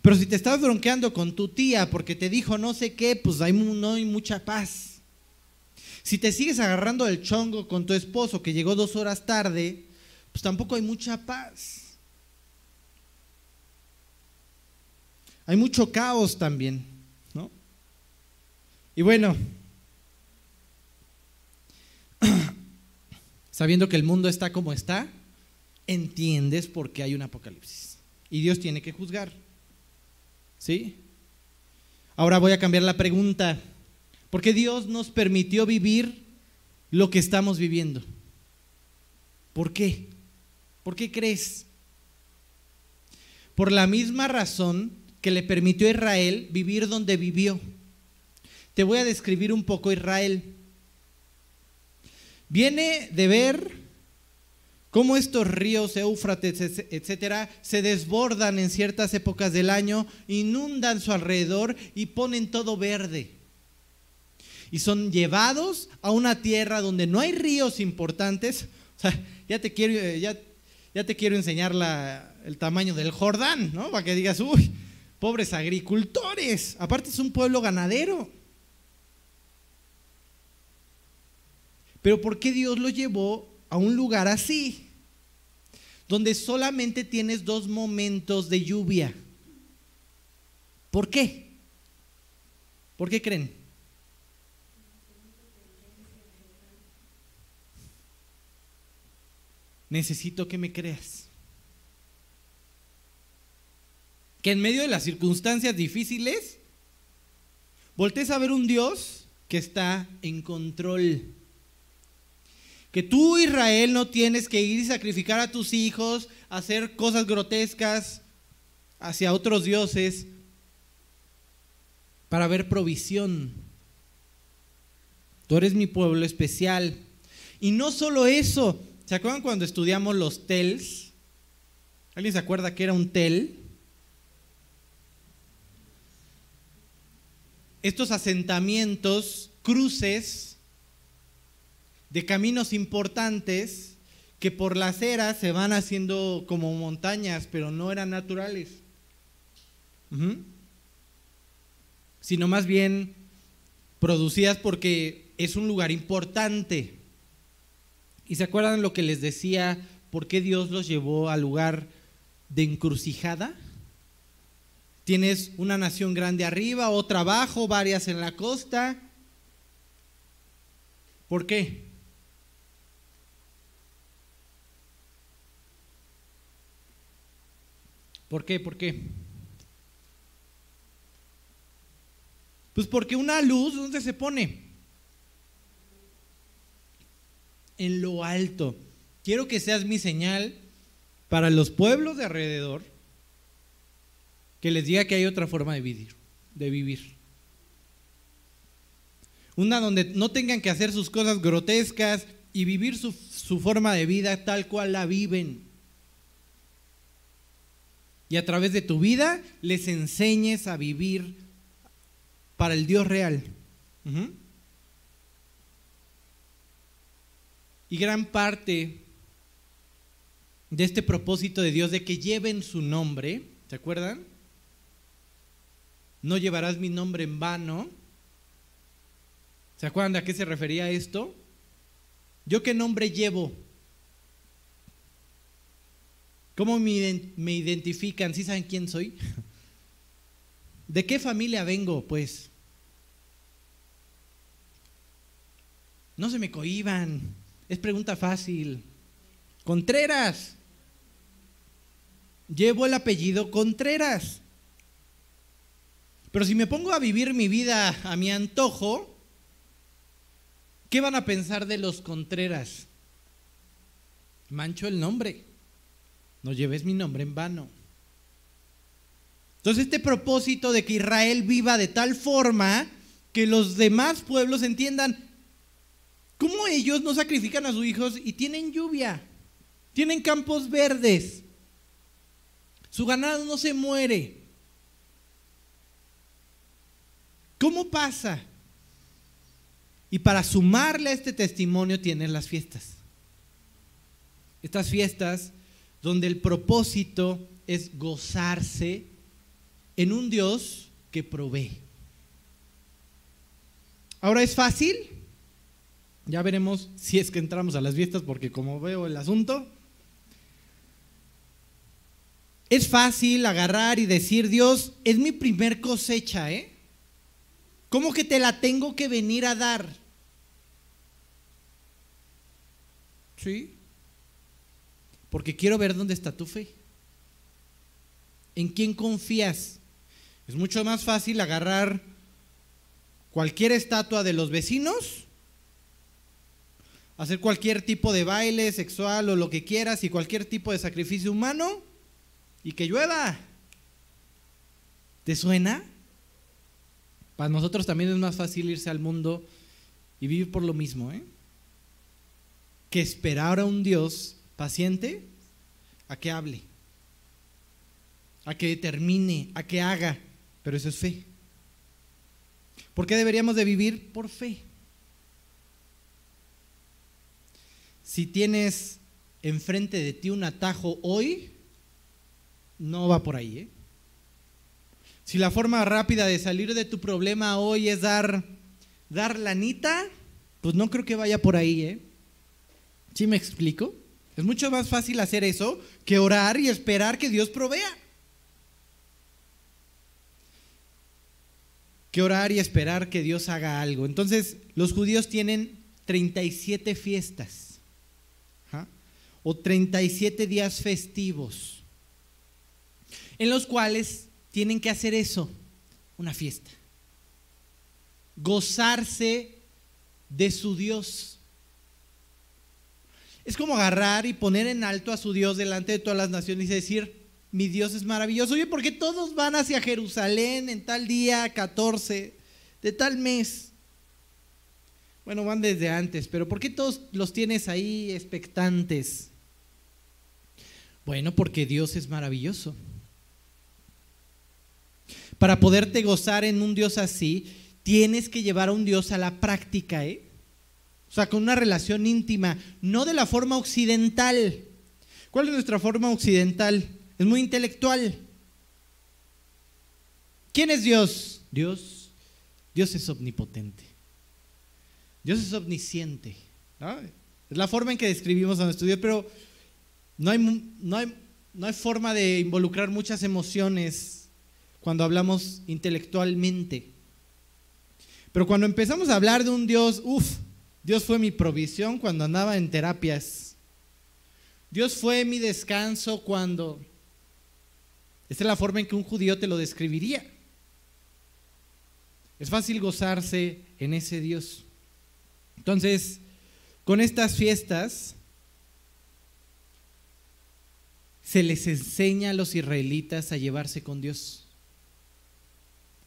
Pero si te estás bronqueando con tu tía porque te dijo no sé qué, pues hay, no hay mucha paz. Si te sigues agarrando el chongo con tu esposo que llegó dos horas tarde, pues tampoco hay mucha paz. Hay mucho caos también, ¿no? Y bueno, sabiendo que el mundo está como está, entiendes por qué hay un apocalipsis. Y Dios tiene que juzgar. ¿Sí? Ahora voy a cambiar la pregunta. ¿Por qué Dios nos permitió vivir lo que estamos viviendo? ¿Por qué? ¿Por qué crees? Por la misma razón que le permitió a Israel vivir donde vivió. Te voy a describir un poco Israel. Viene de ver cómo estos ríos, Éufrates, etcétera, se desbordan en ciertas épocas del año, inundan su alrededor y ponen todo verde. Y son llevados a una tierra donde no hay ríos importantes. Ya te quiero, ya, ya te quiero enseñar la, el tamaño del Jordán, ¿no? Para que digas, uy, pobres agricultores. Aparte es un pueblo ganadero. Pero ¿por qué Dios lo llevó a un lugar así? Donde solamente tienes dos momentos de lluvia. ¿Por qué? ¿Por qué creen? Necesito que me creas. Que en medio de las circunstancias difíciles, voltees a ver un Dios que está en control. Que tú, Israel, no tienes que ir y sacrificar a tus hijos, hacer cosas grotescas hacia otros dioses para ver provisión. Tú eres mi pueblo especial. Y no solo eso, ¿se acuerdan cuando estudiamos los TELs? ¿Alguien se acuerda que era un TEL? Estos asentamientos, cruces de caminos importantes que por las eras se van haciendo como montañas, pero no eran naturales, sino más bien producidas porque es un lugar importante. ¿Y se acuerdan lo que les decía? ¿Por qué Dios los llevó al lugar de encrucijada? Tienes una nación grande arriba, otra abajo, varias en la costa. ¿Por qué? ¿Por qué? ¿Por qué? Pues porque una luz, ¿dónde se pone? En lo alto. Quiero que seas mi señal para los pueblos de alrededor, que les diga que hay otra forma de vivir, de vivir. Una donde no tengan que hacer sus cosas grotescas y vivir su, su forma de vida tal cual la viven y a través de tu vida les enseñes a vivir para el Dios real. Y gran parte de este propósito de Dios de que lleven su nombre, ¿se acuerdan? No llevarás mi nombre en vano. ¿Se acuerdan de a qué se refería esto? ¿Yo qué nombre llevo? ¿Cómo me identifican? ¿Sí saben quién soy? ¿De qué familia vengo? Pues no se me cohiban. Es pregunta fácil. Contreras. Llevo el apellido Contreras. Pero si me pongo a vivir mi vida a mi antojo, ¿qué van a pensar de los Contreras? Mancho el nombre no lleves mi nombre en vano. Entonces este propósito de que Israel viva de tal forma que los demás pueblos entiendan cómo ellos no sacrifican a sus hijos y tienen lluvia, tienen campos verdes, su ganado no se muere. ¿Cómo pasa? Y para sumarle a este testimonio tienen las fiestas. Estas fiestas donde el propósito es gozarse en un Dios que provee. Ahora es fácil, ya veremos si es que entramos a las fiestas, porque como veo el asunto, es fácil agarrar y decir, Dios, es mi primer cosecha, ¿eh? ¿Cómo que te la tengo que venir a dar? ¿Sí? porque quiero ver dónde está tu fe. ¿En quién confías? Es mucho más fácil agarrar cualquier estatua de los vecinos, hacer cualquier tipo de baile sexual o lo que quieras y cualquier tipo de sacrificio humano y que llueva. ¿Te suena? Para nosotros también es más fácil irse al mundo y vivir por lo mismo, ¿eh? Que esperar a un Dios paciente a que hable, a que determine, a que haga, pero eso es fe. ¿Por qué deberíamos de vivir? Por fe. Si tienes enfrente de ti un atajo hoy, no va por ahí. ¿eh? Si la forma rápida de salir de tu problema hoy es dar, dar lanita, pues no creo que vaya por ahí. ¿eh? ¿Sí me explico? Es mucho más fácil hacer eso que orar y esperar que Dios provea. Que orar y esperar que Dios haga algo. Entonces, los judíos tienen 37 fiestas ¿ah? o 37 días festivos en los cuales tienen que hacer eso, una fiesta. gozarse de su Dios. Es como agarrar y poner en alto a su Dios delante de todas las naciones y decir, mi Dios es maravilloso. Oye, ¿por qué todos van hacia Jerusalén en tal día 14 de tal mes? Bueno, van desde antes, pero ¿por qué todos los tienes ahí expectantes? Bueno, porque Dios es maravilloso. Para poderte gozar en un Dios así, tienes que llevar a un Dios a la práctica, ¿eh? O sea, con una relación íntima, no de la forma occidental. ¿Cuál es nuestra forma occidental? Es muy intelectual. ¿Quién es Dios? Dios, Dios es omnipotente. Dios es omnisciente. Es la forma en que describimos a nuestro Dios, pero no hay, no, hay, no hay forma de involucrar muchas emociones cuando hablamos intelectualmente. Pero cuando empezamos a hablar de un Dios, uff, Dios fue mi provisión cuando andaba en terapias. Dios fue mi descanso cuando... Esta es la forma en que un judío te lo describiría. Es fácil gozarse en ese Dios. Entonces, con estas fiestas se les enseña a los israelitas a llevarse con Dios,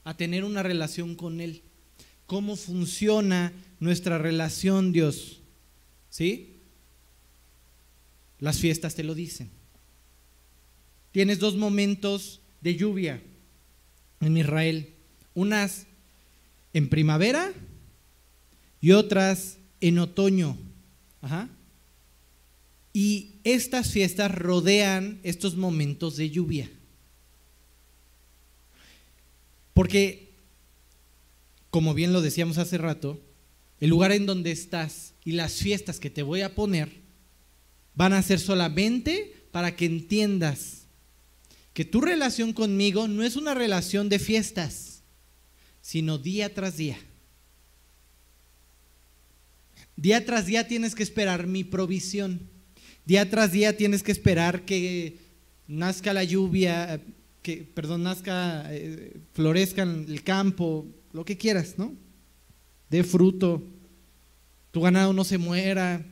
a tener una relación con Él. ¿Cómo funciona nuestra relación, Dios? ¿Sí? Las fiestas te lo dicen. Tienes dos momentos de lluvia en Israel, unas en primavera y otras en otoño. Y estas fiestas rodean estos momentos de lluvia. Porque, como bien lo decíamos hace rato, el lugar en donde estás y las fiestas que te voy a poner van a ser solamente para que entiendas que tu relación conmigo no es una relación de fiestas, sino día tras día. Día tras día tienes que esperar mi provisión. Día tras día tienes que esperar que nazca la lluvia, que, perdón, nazca, eh, el campo, lo que quieras, ¿no? De fruto, tu ganado no se muera,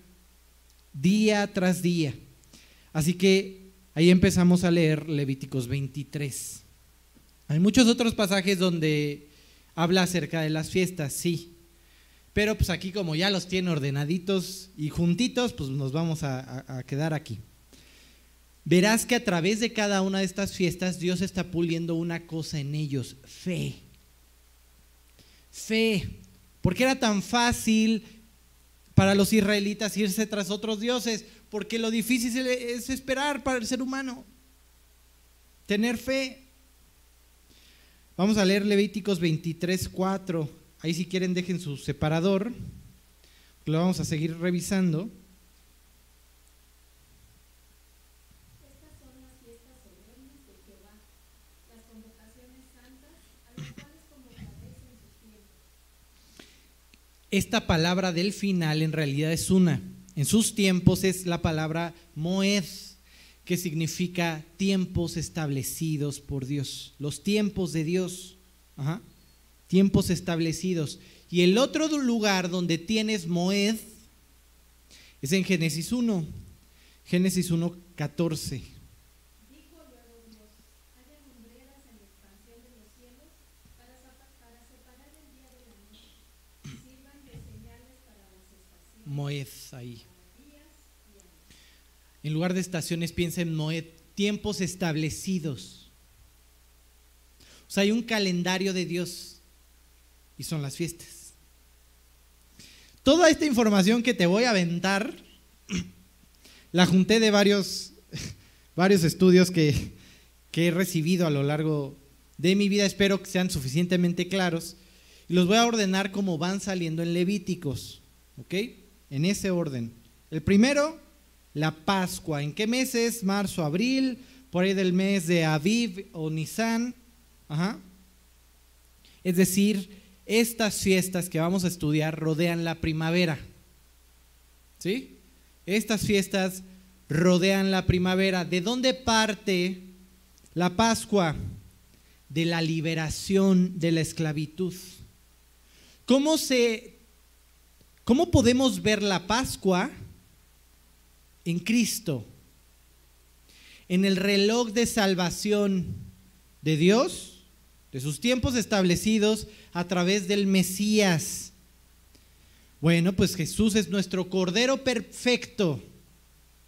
día tras día. Así que ahí empezamos a leer Levíticos 23. Hay muchos otros pasajes donde habla acerca de las fiestas, sí, pero pues aquí como ya los tiene ordenaditos y juntitos, pues nos vamos a, quedar aquí. Verás que a través de cada una de estas fiestas Dios está puliendo una cosa en ellos, fe. Fe. ¿Por qué era tan fácil para los israelitas irse tras otros dioses? Porque lo difícil es esperar para el ser humano. Tener fe. Vamos a leer Levíticos 23, 4. Ahí si quieren dejen su separador, lo vamos a seguir revisando. Estas son las fiestas solemnes de Jehová, las convocaciones santas a las cuales convocaréis en sus tiempos. Esta palabra del final en realidad es una. En sus tiempos es la palabra moed, que significa tiempos establecidos por Dios, los tiempos de Dios. Ajá tiempos establecidos. Y el otro lugar donde tienes Moed es en Génesis 1, Génesis 1, 14. Moed ahí. En lugar de estaciones piensa en Moed, tiempos establecidos. O sea, hay un calendario de Dios y son las fiestas. Toda esta información que te voy a aventar, la junté de varios, varios estudios que, que he recibido a lo largo de mi vida, espero que sean suficientemente claros, y los voy a ordenar como van saliendo en Levíticos, ¿ok? En ese orden. El primero, la Pascua. ¿En qué meses? Marzo, abril, por ahí del mes de Aviv o Nisan. Ajá. Es decir, estas fiestas que vamos a estudiar rodean la primavera. ¿Sí? Estas fiestas rodean la primavera. ¿De dónde parte la Pascua? De la liberación de la esclavitud. ¿Cómo se cómo podemos ver la Pascua en Cristo? En el reloj de salvación de Dios, de sus tiempos establecidos a través del Mesías. Bueno, pues Jesús es nuestro Cordero perfecto.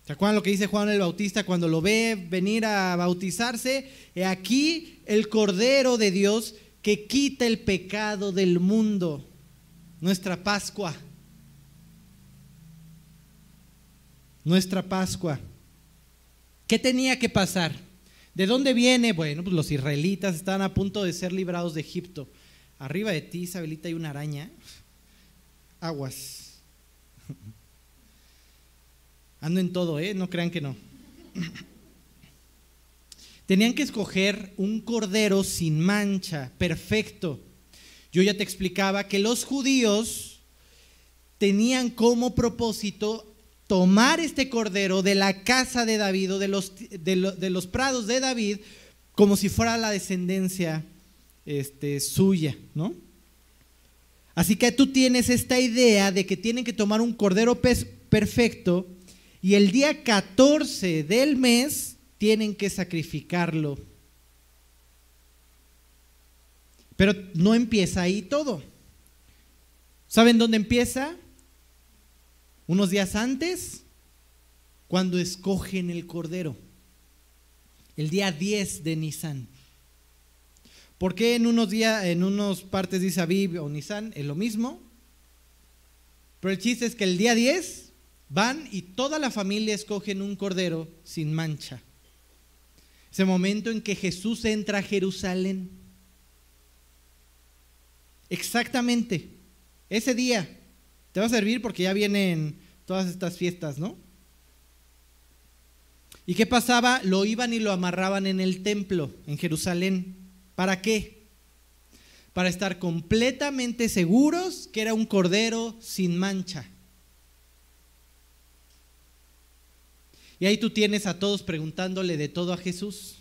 ¿Se acuerdan lo que dice Juan el Bautista cuando lo ve venir a bautizarse? He aquí el Cordero de Dios que quita el pecado del mundo, nuestra Pascua. Nuestra Pascua. ¿Qué tenía que pasar? ¿De dónde viene? Bueno, pues los israelitas están a punto de ser librados de Egipto. Arriba de ti, Isabelita, hay una araña. Aguas. Ando en todo, ¿eh? No crean que no. Tenían que escoger un cordero sin mancha, perfecto. Yo ya te explicaba que los judíos tenían como propósito tomar este cordero de la casa de David o de los, prados de David como si fuera la descendencia este, suya, ¿no? Así que tú tienes esta idea de que tienen que tomar un cordero perfecto y el día 14 del mes tienen que sacrificarlo. Pero no empieza ahí todo. ¿Saben dónde empieza? Unos días antes, cuando escogen el cordero. El día 10 de Nisan. ¿Por qué en unos días, en unos partes dice Aviv o Nisan? Es lo mismo. Pero el chiste es que el día 10 van y toda la familia escogen un cordero sin mancha. Ese momento en que Jesús entra a Jerusalén. Exactamente. Ese día. Te va a servir porque ya vienen todas estas fiestas, ¿no? ¿Y qué pasaba? Lo iban y lo amarraban en el templo, en Jerusalén. ¿Para qué? Para estar completamente seguros que era un cordero sin mancha. Y ahí tú tienes a todos preguntándole de todo a Jesús,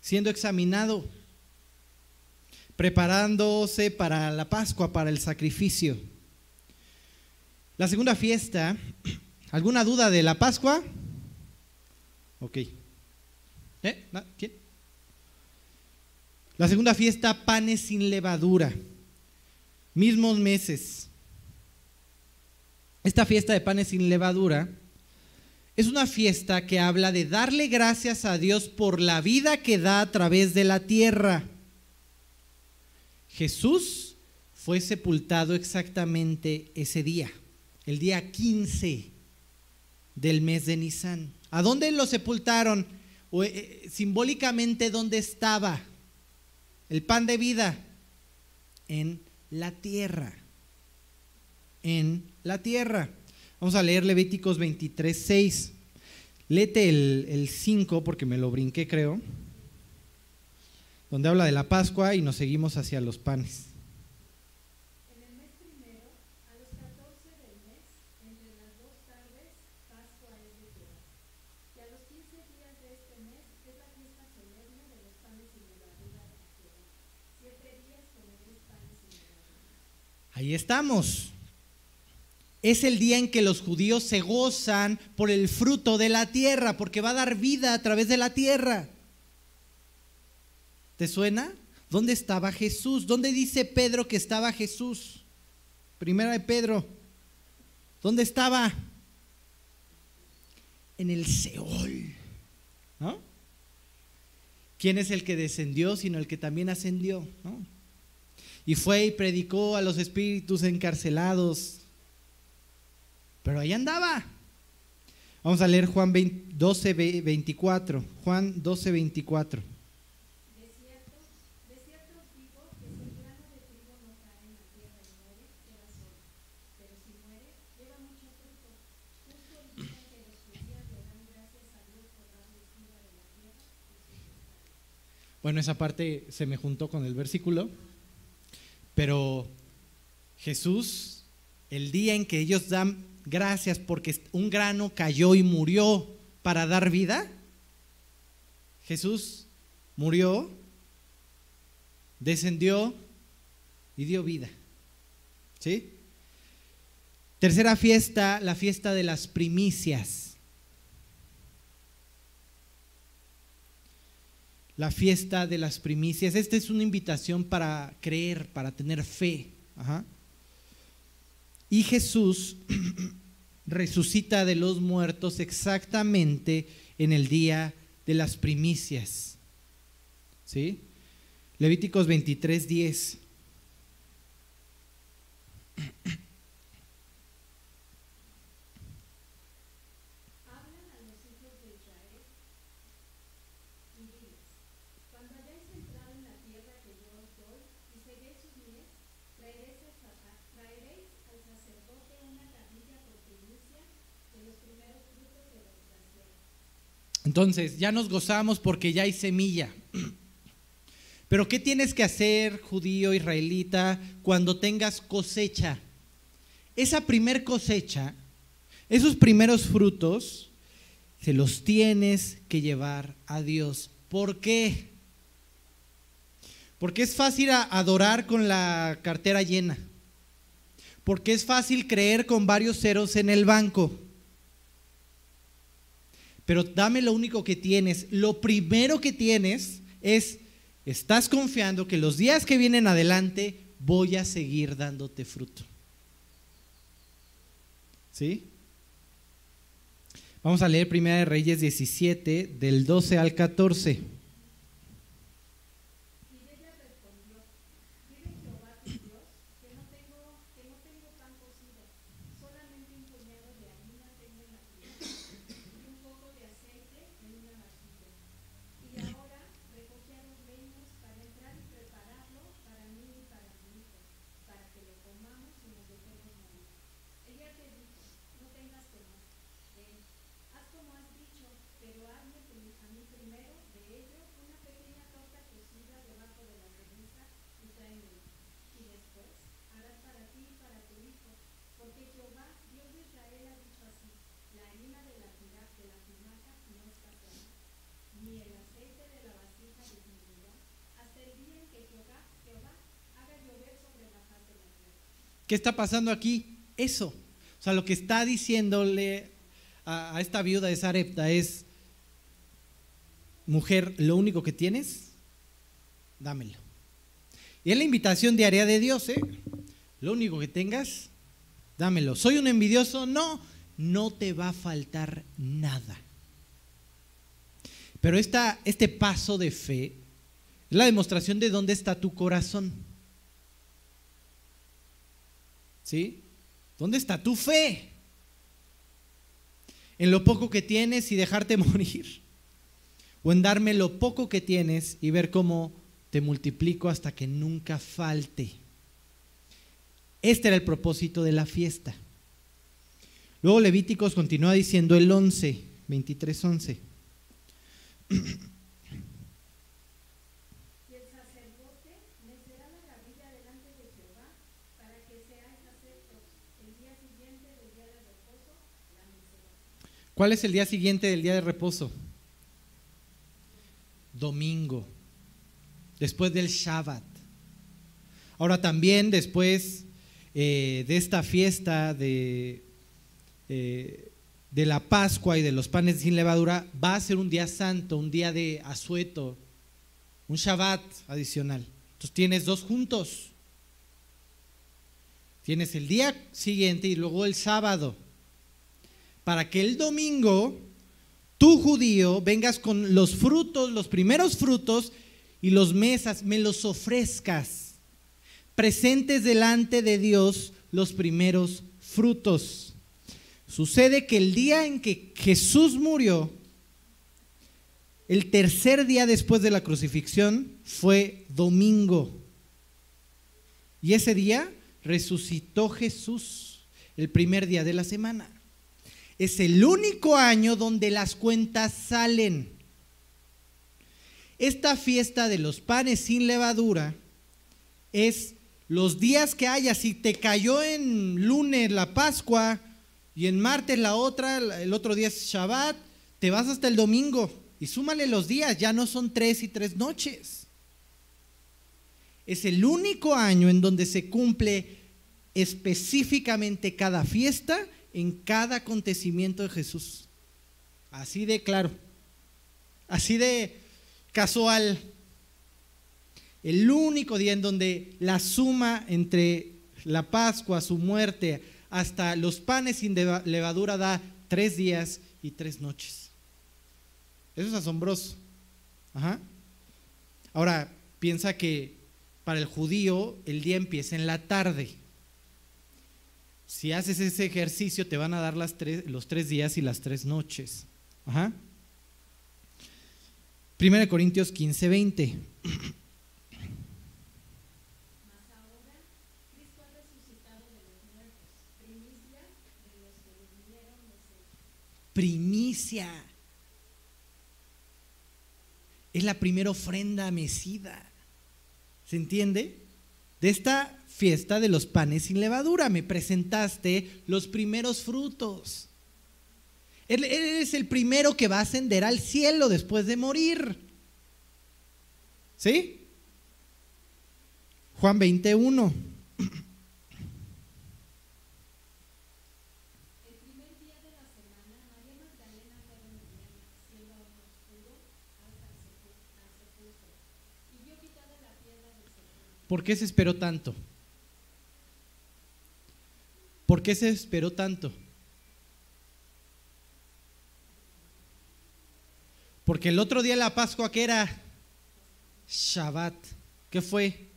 siendo examinado preparándose para la Pascua, para el sacrificio. La segunda fiesta, ¿alguna duda de la Pascua? Ok. ¿Eh? ¿Quién? La segunda fiesta, panes sin levadura. Mismos meses. Esta fiesta de panes sin levadura es una fiesta que habla de darle gracias a Dios por la vida que da a través de la tierra. Jesús fue sepultado exactamente ese día, el día 15 del mes de Nisan. ¿A dónde lo sepultaron? Eh, simbólicamente, ¿dónde estaba el pan de vida? En la tierra. En la tierra. Vamos a leer Levíticos 23, 6. Lete el, el 5 porque me lo brinqué, creo donde habla de la Pascua y nos seguimos hacia los panes. En el mes primero, a los 14 del mes, entre las dos tardes, Pascua es de Jehová. Y a los 15 días de mes es la fiesta solemne de los panes sin levadura de Jehová. Siete días comeréis panes sin levadura. Ahí estamos. Es el día en que los judíos se gozan por el fruto de la tierra, porque va a dar vida a través de la tierra. ¿Te suena? ¿Dónde estaba Jesús? ¿Dónde dice Pedro que estaba Jesús? Primera de Pedro. ¿Dónde estaba? En el Seol. ¿No? ¿Quién es el que descendió, sino el que también ascendió? Y fue y predicó a los espíritus encarcelados. Pero ahí andaba. Vamos a leer Juan 12, 24. Juan 12, 24. Bueno, esa parte se me juntó con el versículo, pero Jesús, el día en que ellos dan gracias porque un grano cayó y murió para dar vida, Jesús murió, descendió y dio vida. ¿Sí? Tercera fiesta, la fiesta de las primicias. La fiesta de las primicias. Esta es una invitación para creer, para tener fe. Y Jesús resucita de los muertos exactamente en el día de las primicias. ¿Sí? Levíticos 23, 10. Entonces, ya nos gozamos porque ya hay semilla. Pero ¿qué tienes que hacer, judío, israelita, cuando tengas cosecha? Esa primer cosecha, esos primeros frutos, se los tienes que llevar a Dios. ¿Por qué? Porque es fácil adorar con la cartera llena. Porque es fácil creer con varios ceros en el banco pero dame lo único que tienes. Lo primero que tienes es, estás confiando que los días que vienen adelante voy a seguir dándote fruto. ¿Sí? Vamos a leer Primera de Reyes 17, del 12 al 14. ¿Qué está pasando aquí? Eso. O sea, lo que está diciéndole a, esta viuda de Sarepta es, mujer, lo único que tienes, dámelo. Y es la invitación diaria de Dios, ¿eh? Lo único que tengas, dámelo. ¿Soy un envidioso? No, no te va a faltar nada. Pero esta, este paso de fe es la demostración de dónde está tu corazón. ¿Sí? ¿Dónde está tu fe? ¿En lo poco que tienes y dejarte morir? ¿O en darme lo poco que tienes y ver cómo te multiplico hasta que nunca falte? Este era el propósito de la fiesta. Luego Levíticos continúa diciendo el 11, 23, 11. ¿Cuál es el día siguiente del día de reposo? Domingo, después del Shabbat. Ahora también después eh, de esta fiesta de, eh, de la Pascua y de los panes sin levadura, va a ser un día santo, un día de asueto, un Shabbat adicional. Entonces tienes dos juntos. Tienes el día siguiente y luego el sábado para que el domingo tú judío vengas con los frutos, los primeros frutos y los mesas, me los ofrezcas, presentes delante de Dios los primeros frutos. Sucede que el día en que Jesús murió, el tercer día después de la crucifixión fue domingo. Y ese día resucitó Jesús, el primer día de la semana. Es el único año donde las cuentas salen. Esta fiesta de los panes sin levadura es los días que haya. Si te cayó en lunes la Pascua y en martes la otra, el otro día es Shabbat, te vas hasta el domingo y súmale los días, ya no son tres y tres noches. es el único año en donde se cumple específicamente cada fiesta en cada acontecimiento de Jesús. Así de claro, así de casual. El único día en donde la suma entre la Pascua, su muerte, hasta los panes sin levadura da tres días y tres noches. Eso es asombroso. Ahora, piensa que para el judío el día empieza en la tarde. Si haces ese ejercicio te van a dar las los tres días y las tres noches. Ajá. 1 Corintios 15, 20. Primicia. Es la primera ofrenda mecida. ¿Se entiende? De esta fiesta de los panes sin levadura me presentaste los primeros frutos. Él, es el primero que va a ascender al cielo después de morir. ¿Sí? Juan 21. ¿Por qué se esperó tanto? ¿Por qué se esperó tanto? Porque el otro día de la Pascua, que era? Shabbat. ¿Qué fue?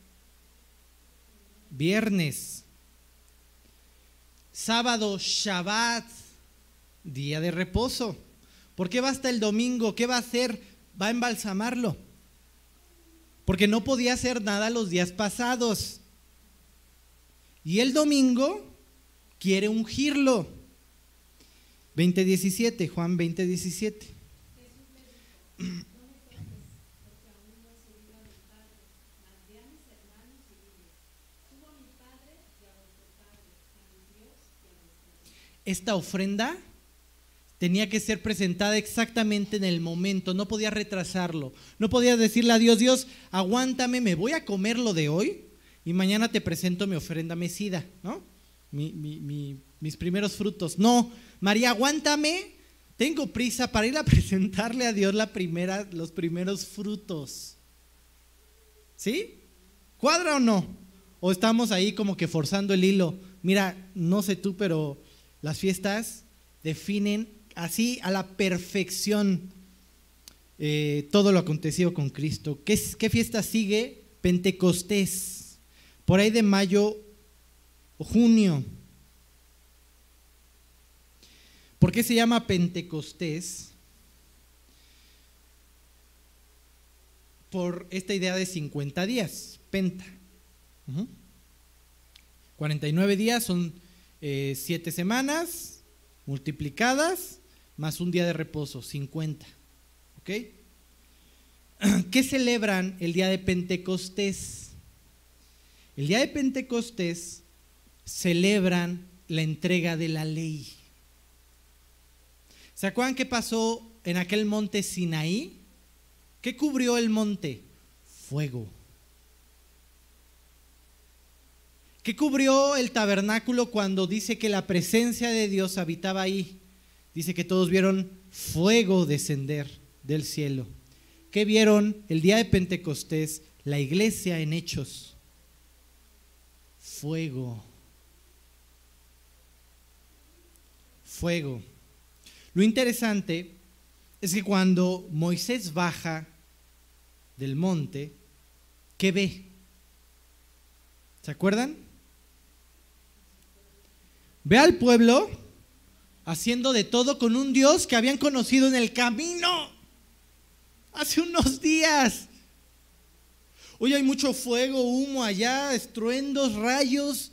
Viernes. Sábado, Shabbat. Día de reposo. ¿Por qué va hasta el domingo? ¿Qué va a hacer? Va a embalsamarlo porque no podía hacer nada los días pasados. Y el domingo quiere ungirlo. 20:17, Juan 20:17. Esta ofrenda tenía que ser presentada exactamente en el momento, no podía retrasarlo, no podía decirle a Dios, Dios, aguántame, me voy a comer lo de hoy y mañana te presento mi ofrenda mecida, ¿no? Mis primeros frutos. No, María, aguántame, tengo prisa para ir a presentarle a Dios la primera, los primeros frutos. ¿Sí? ¿Cuadra o no? ¿O estamos ahí como que forzando el hilo? Mira, no sé tú, pero las fiestas definen así a la perfección eh, todo lo acontecido con Cristo. ¿Qué, ¿Qué, fiesta sigue? Pentecostés, por ahí de mayo o junio. ¿Por qué se llama Pentecostés? Por esta idea de 50 días, penta. 49 días son 7 eh, semanas multiplicadas más un día de reposo, 50. ¿Ok? ¿Qué celebran el día de Pentecostés? El día de Pentecostés celebran la entrega de la ley. ¿Se acuerdan qué pasó en aquel monte Sinaí? ¿Qué cubrió el monte? Fuego. ¿Qué cubrió el tabernáculo cuando dice que la presencia de Dios habitaba ahí? dice que todos vieron fuego descender del cielo. ¿Qué vieron el día de Pentecostés? La iglesia en hechos. Fuego. Fuego. Lo interesante es que cuando Moisés baja del monte, ¿qué ve? ¿Se acuerdan? Ve al pueblo haciendo de todo con un Dios que habían conocido en el camino hace unos días. Hoy hay mucho fuego, humo allá, estruendos, rayos.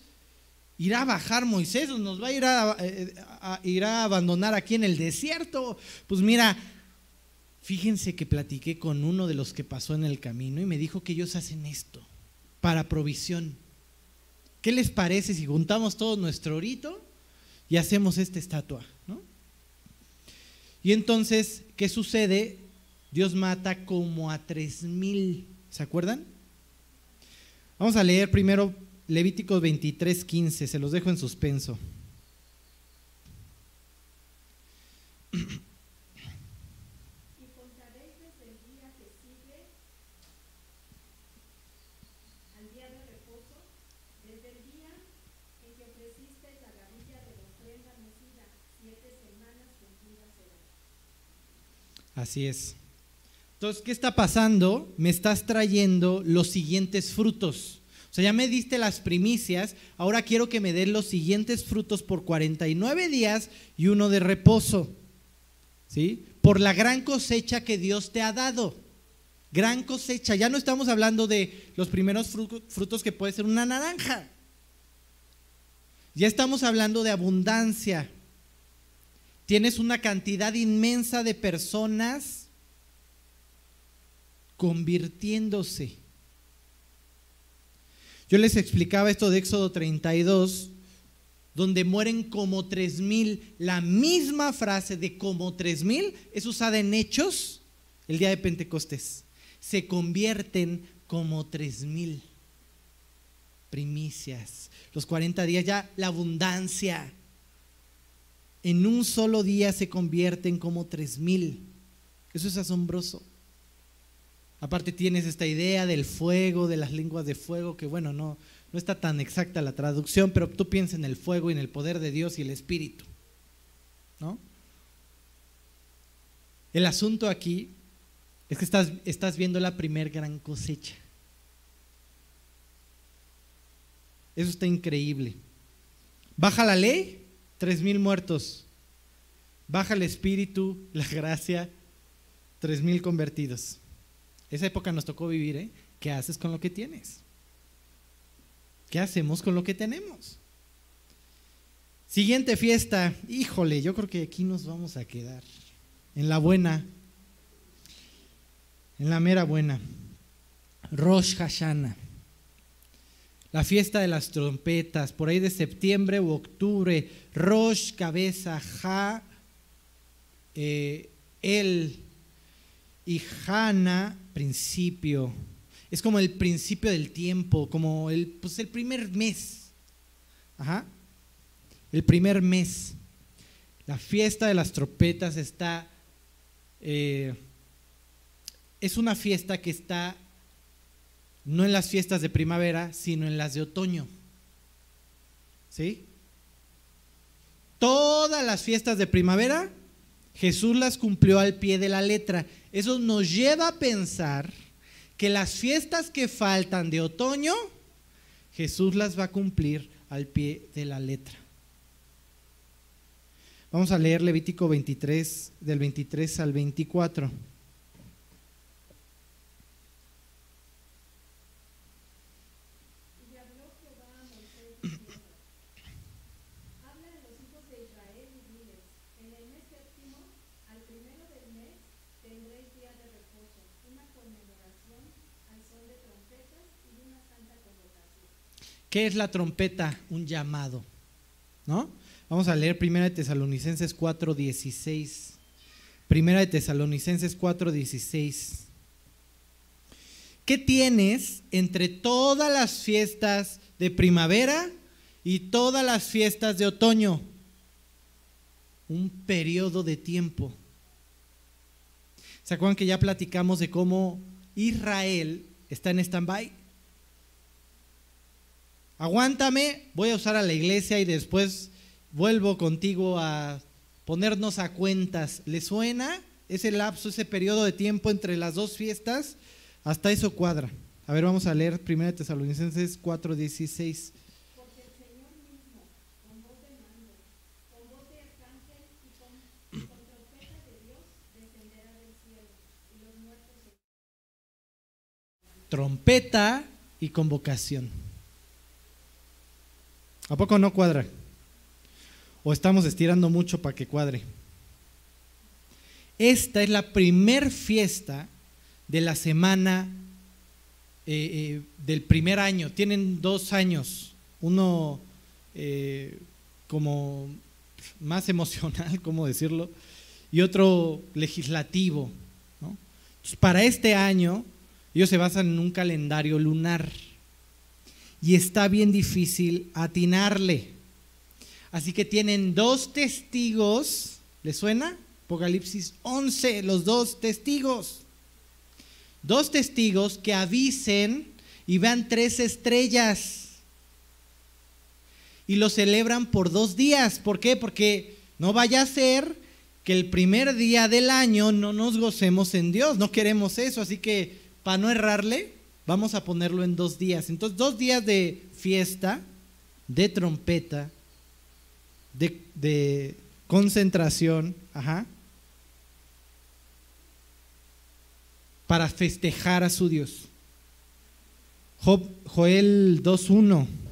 ¿Irá a bajar Moisés o nos va a ir a, eh, a, ir a abandonar aquí en el desierto? Pues mira, fíjense que platiqué con uno de los que pasó en el camino y me dijo que ellos hacen esto para provisión. ¿Qué les parece si juntamos todo nuestro orito y hacemos esta estatua, ¿no? Y entonces, ¿qué sucede? Dios mata como a tres mil, ¿se acuerdan? Vamos a leer primero Levíticos 23, 15, se los dejo en suspenso. Así es. Entonces, ¿qué está pasando? Me estás trayendo los siguientes frutos. O sea, ya me diste las primicias, ahora quiero que me den los siguientes frutos por 49 días y uno de reposo. ¿Sí? Por la gran cosecha que Dios te ha dado. Gran cosecha. Ya no estamos hablando de los primeros frutos que puede ser una naranja. Ya estamos hablando de abundancia. Tienes una cantidad inmensa de personas convirtiéndose. Yo les explicaba esto de Éxodo 32, donde mueren como tres mil. La misma frase de como tres mil es usada en Hechos el día de Pentecostés. Se convierten como tres mil primicias. Los 40 días ya la abundancia en un solo día se convierten como tres mil. Eso es asombroso. Aparte tienes esta idea del fuego, de las lenguas de fuego, que bueno, no, no está tan exacta la traducción, pero tú piensas en el fuego y en el poder de Dios y el Espíritu. ¿No? El asunto aquí es que estás, estás viendo la primer gran cosecha. Eso está increíble. Baja la ley tres mil muertos. Baja el espíritu, la gracia, tres mil convertidos. Esa época nos tocó vivir, ¿eh? ¿Qué haces con lo que tienes? ¿Qué hacemos con lo que tenemos? Siguiente fiesta, híjole, yo creo que aquí nos vamos a quedar. En la buena, en la mera buena. Rosh Hashanah la fiesta de las trompetas, por ahí de septiembre u octubre, Rosh, cabeza, Ja, eh, El y Hana, principio. Es como el principio del tiempo, como el, pues el primer mes. Ajá. El primer mes. La fiesta de las trompetas está... Eh, es una fiesta que está no en las fiestas de primavera, sino en las de otoño. ¿Sí? Todas las fiestas de primavera, Jesús las cumplió al pie de la letra. Eso nos lleva a pensar que las fiestas que faltan de otoño, Jesús las va a cumplir al pie de la letra. Vamos a leer Levítico 23, del 23 al 24. ¿Qué es la trompeta? Un llamado. ¿No? Vamos a leer Primera de Tesalonicenses 4:16. Primera de Tesalonicenses 4:16. ¿Qué tienes entre todas las fiestas de primavera y todas las fiestas de otoño? Un periodo de tiempo. ¿Se acuerdan que ya platicamos de cómo Israel está en stand-by? Aguántame, voy a usar a la iglesia y después vuelvo contigo a ponernos a cuentas. ¿Le suena ese lapso, ese periodo de tiempo entre las dos fiestas? Hasta eso cuadra. A ver, vamos a leer 1 Tesalonicenses 4:16. trompeta y convocación. ¿A poco no cuadra? ¿O estamos estirando mucho para que cuadre? Esta es la primer fiesta de la semana eh, eh, del primer año. Tienen dos años. Uno eh, como más emocional, ¿cómo decirlo? Y otro legislativo. para este año, ellos se basan en un calendario lunar. Y está bien difícil atinarle. Así que tienen dos testigos, ¿les suena? Apocalipsis 11, los dos testigos. Dos testigos que avisen y vean tres estrellas. Y lo celebran por dos días. ¿Por qué? Porque no vaya a ser que el primer día del año no nos gocemos en Dios. No queremos eso. Así que para no errarle, vamos a ponerlo en dos días. Entonces, dos días de fiesta, de trompeta, de, concentración, ajá, para festejar a su Dios. Joel 2.1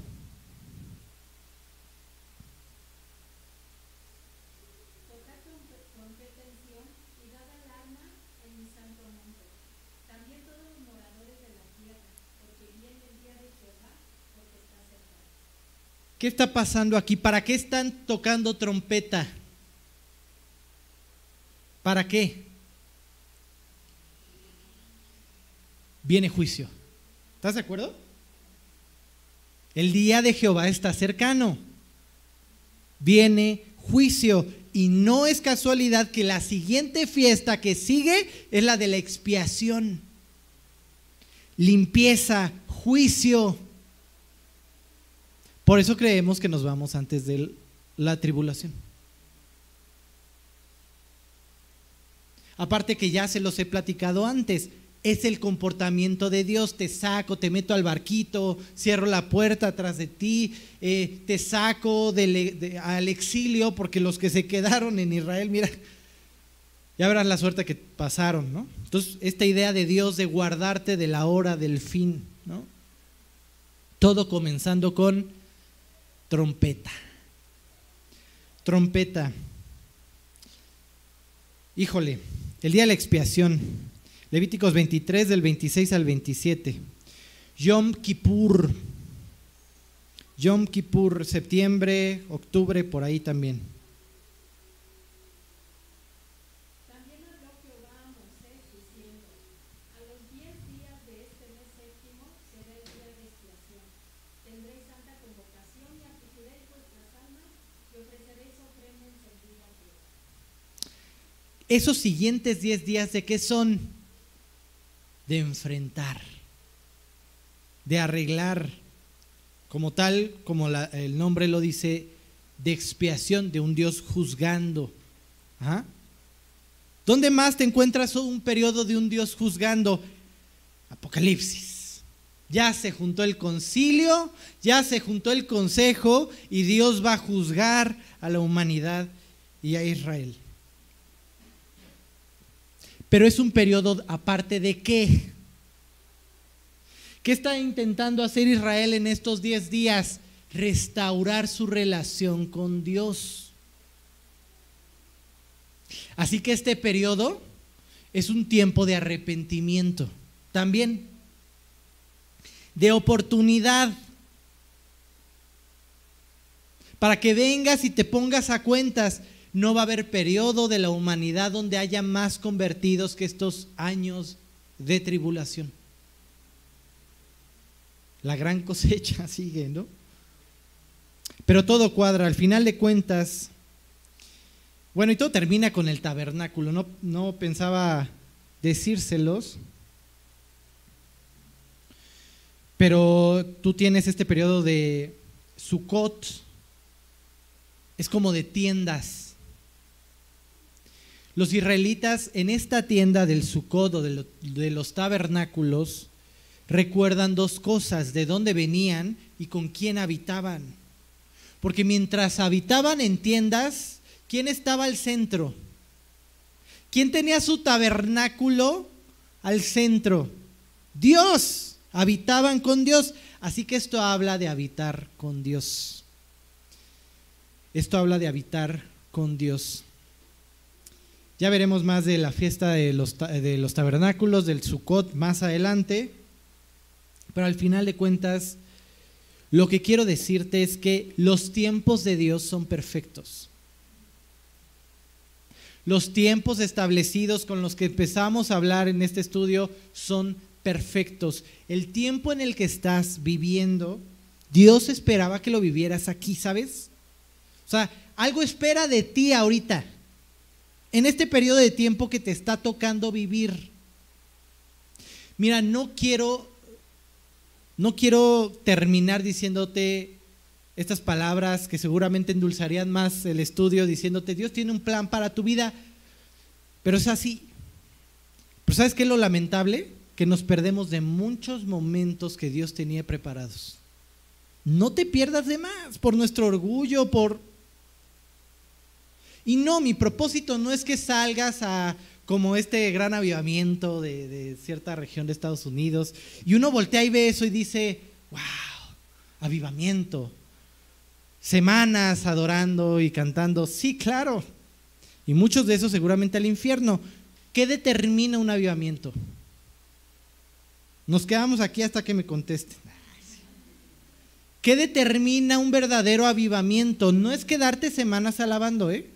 ¿Qué está pasando aquí? ¿Para qué están tocando trompeta? ¿Para qué? Viene juicio. ¿Estás de acuerdo? El día de Jehová está cercano. Viene juicio. Y no es casualidad que la siguiente fiesta que sigue es la de la expiación. Limpieza, juicio. Por eso creemos que nos vamos antes de la tribulación. Aparte que ya se los he platicado antes, es el comportamiento de Dios. Te saco, te meto al barquito, cierro la puerta atrás de ti, eh, te saco al exilio, porque los que se quedaron en Israel, mira, ya verás la suerte que pasaron, ¿no? Entonces, esta idea de Dios de guardarte de la hora del fin, ¿no? Todo comenzando con trompeta. Trompeta. Híjole, el día de la expiación. Levíticos 23 del 26 al 27. Yom Kippur. Yom Kippur, septiembre, octubre, por ahí también. Esos siguientes 10 días de qué son? De enfrentar, de arreglar, como tal, como el nombre lo dice, de expiación, de un Dios juzgando. ¿Dónde más te encuentras un periodo de un Dios juzgando? Apocalipsis. Ya se juntó el concilio, ya se juntó el consejo y Dios va a juzgar a la humanidad y a Israel. Pero es un periodo aparte de qué. ¿Qué está intentando hacer Israel en estos 10 días? Restaurar su relación con Dios. Así que este periodo es un tiempo de arrepentimiento también, de oportunidad, para que vengas y te pongas a cuentas no va a haber periodo de la humanidad donde haya más convertidos que estos años de tribulación. La gran cosecha sigue, ¿no? Pero todo cuadra, al final de cuentas. Bueno, y todo termina con el tabernáculo. No, no pensaba decírselos. Pero tú tienes este periodo de Sukkot. Es como de tiendas los israelitas en esta tienda del Sukkot de, de los tabernáculos recuerdan dos cosas, de dónde venían y con quién habitaban. Porque mientras habitaban en tiendas, ¿quién estaba al centro? ¿Quién tenía su tabernáculo al centro? Dios. Habitaban con Dios. Así que esto habla de habitar con Dios. Esto habla de habitar con Dios. Ya veremos más de la fiesta de los, tabernáculos, del Sukkot más adelante. Pero al final de cuentas, lo que quiero decirte es que los tiempos de Dios son perfectos. Los tiempos establecidos con los que empezamos a hablar en este estudio son perfectos. El tiempo en el que estás viviendo Dios esperaba que lo vivieras aquí, ¿sabes? O sea, algo espera de ti ahorita, en este periodo de tiempo que te está tocando vivir. Mira, no quiero, no quiero terminar diciéndote estas palabras que seguramente endulzarían más el estudio, diciéndote, Dios tiene un plan para tu vida, pero es así. Pero ¿sabes qué es lo lamentable? Que nos perdemos de muchos momentos que Dios tenía preparados. No te pierdas de más por nuestro orgullo, por... Y no, mi propósito no es que salgas a como este gran avivamiento de, cierta región de Estados Unidos y uno voltea y ve eso y dice, wow, avivamiento, semanas adorando y cantando, sí, claro, y muchos de esos seguramente al infierno. ¿Qué determina un avivamiento? Nos quedamos aquí hasta que me contesten. ¿Qué determina un verdadero avivamiento? No es quedarte semanas alabando, ¿eh?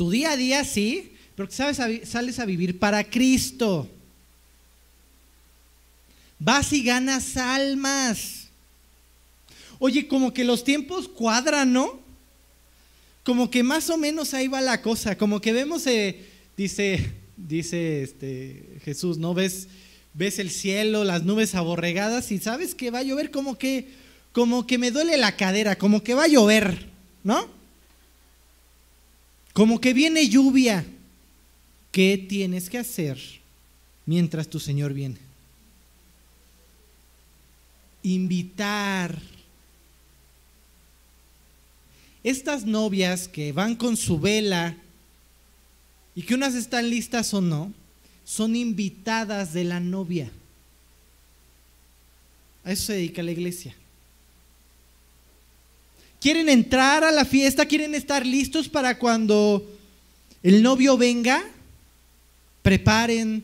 Tu día a día sí, pero sabes, sales a vivir para Cristo. Vas y ganas almas. Oye, como que los tiempos cuadran, ¿no? Como que más o menos ahí va la cosa. Como que vemos, eh, dice, dice este, Jesús, ¿no? Ves, ves el cielo, las nubes aborregadas y sabes que va a llover como que, como que me duele la cadera, como que va a llover, ¿no? Como que viene lluvia. ¿Qué tienes que hacer mientras tu Señor viene? Invitar estas novias que van con su vela y que unas están listas o no, son invitadas de la novia. A eso se dedica la iglesia. Quieren entrar a la fiesta, quieren estar listos para cuando el novio venga, preparen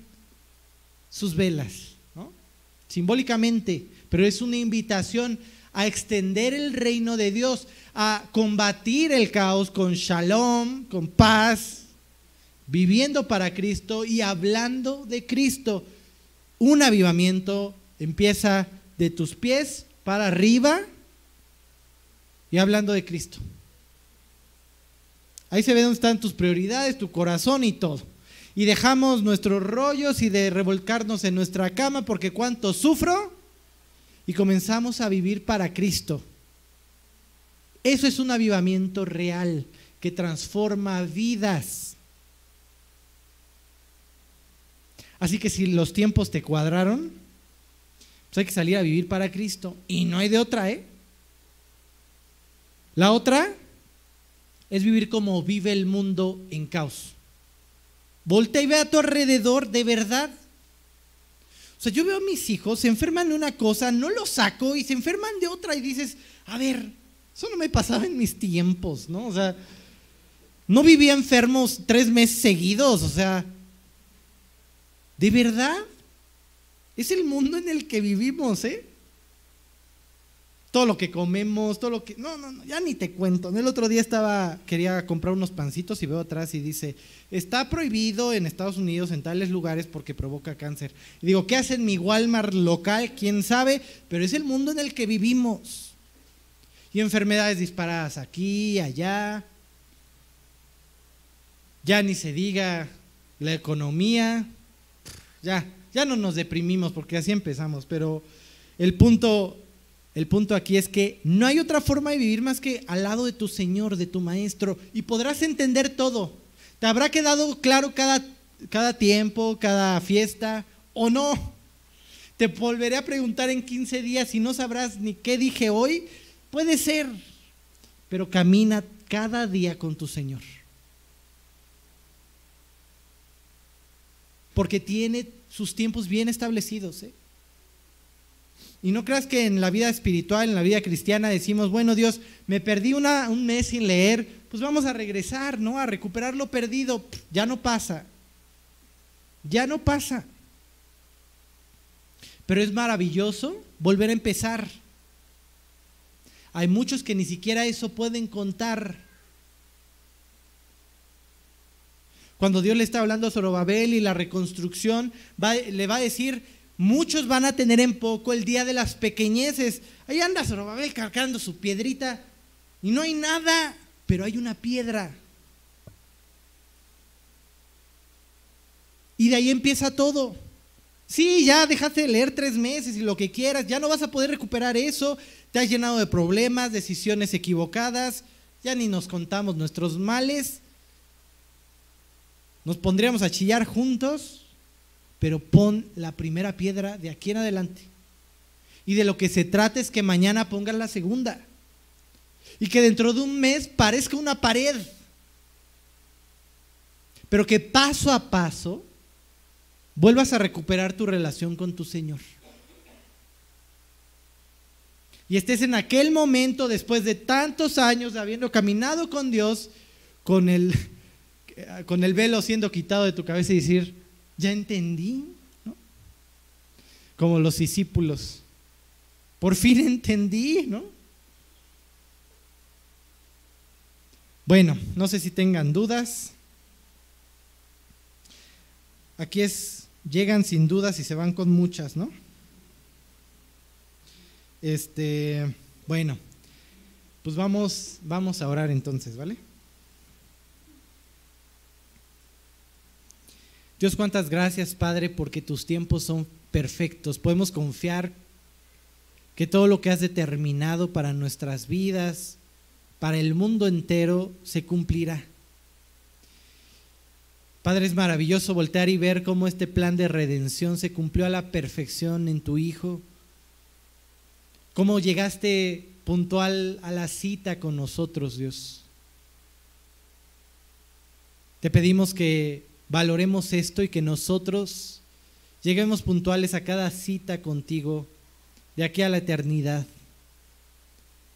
sus velas, simbólicamente, pero es una invitación a extender el reino de Dios, a combatir el caos con shalom, con paz, viviendo para Cristo y hablando de Cristo. Un avivamiento empieza de tus pies para arriba y hablando de Cristo. Ahí se ve dónde están tus prioridades, tu corazón y todo. Y dejamos nuestros rollos y de revolcarnos en nuestra cama porque cuánto sufro y comenzamos a vivir para Cristo. Eso es un avivamiento real que transforma vidas. Así que si los tiempos te cuadraron, pues hay que salir a vivir para Cristo. Y no hay de otra, ¿eh? La otra es vivir como vive el mundo en caos. Voltea y ve a tu alrededor de verdad. O sea, yo veo a mis hijos, se enferman de una cosa, no lo saco y se enferman de otra y dices, a ver, eso no me pasaba en mis tiempos, ¿no? O sea, no vivía enfermos tres meses seguidos, o sea, ¿de verdad? Es el mundo en el que vivimos, ¿eh? Todo lo que comemos, todo lo que... No, no, no, ya ni te cuento. El otro día estaba, quería comprar unos pancitos y veo atrás y dice, está prohibido en Estados Unidos en tales lugares porque provoca cáncer. Y digo, ¿qué hacen mi Walmart local? ¿Quién sabe? Pero es el mundo en el que vivimos. Y enfermedades disparadas aquí, allá. Ya ni se diga la economía. Ya, ya no nos deprimimos porque así empezamos, pero el punto el punto aquí es que no hay otra forma de vivir más que al lado de tu Señor, de tu Maestro, y podrás entender todo. Te habrá quedado claro cada, cada tiempo, cada fiesta, o no. Te volveré a preguntar en 15 días y no sabrás ni qué dije hoy. Puede ser, pero camina cada día con tu Señor. Porque tiene sus tiempos bien establecidos. ¿eh? Y no creas que en la vida espiritual, en la vida cristiana decimos, bueno Dios, me perdí un mes sin leer, pues vamos a regresar, ¿no? A recuperar lo perdido. Ya no pasa. Ya no pasa. Pero es maravilloso volver a empezar. Hay muchos que ni siquiera eso pueden contar. Cuando Dios le está hablando a Zorobabel y la reconstrucción, le va a decir, Muchos van a tener en poco el día de las pequeñeces. Ahí anda Zorobabel cargando su piedrita y no hay nada, pero hay una piedra. Y de ahí empieza todo. Sí, ya dejaste de leer tres meses y lo que quieras, ya no vas a poder recuperar eso, te has llenado de problemas, decisiones equivocadas, ya ni nos contamos nuestros males, nos pondríamos a chillar juntos, pero pon la primera piedra de aquí en adelante. Y de lo que se trata es que mañana pongas la segunda. Y que dentro de un mes parezca una pared. Pero que paso a paso vuelvas a recuperar tu relación con tu Señor. Y estés en aquel momento, después de tantos años habiendo caminado con Dios, con el, con el velo siendo quitado de tu cabeza y decir, ya entendí, ¿no? Como los discípulos, por fin entendí, ¿no? Bueno, no sé si tengan dudas. Aquí es llegan sin dudas y se van con muchas, ¿no? Este, bueno, pues vamos, vamos a orar entonces, ¿vale? Dios, cuántas gracias, Padre, porque tus tiempos son perfectos. Podemos confiar que todo lo que has determinado para nuestras vidas, para el mundo entero, se cumplirá. Padre, es maravilloso voltear y ver cómo este plan de redención se cumplió a la perfección en tu Hijo. Cómo llegaste puntual a la cita con nosotros, Dios. Te pedimos que valoremos esto y que nosotros lleguemos puntuales a cada cita contigo de aquí a la eternidad.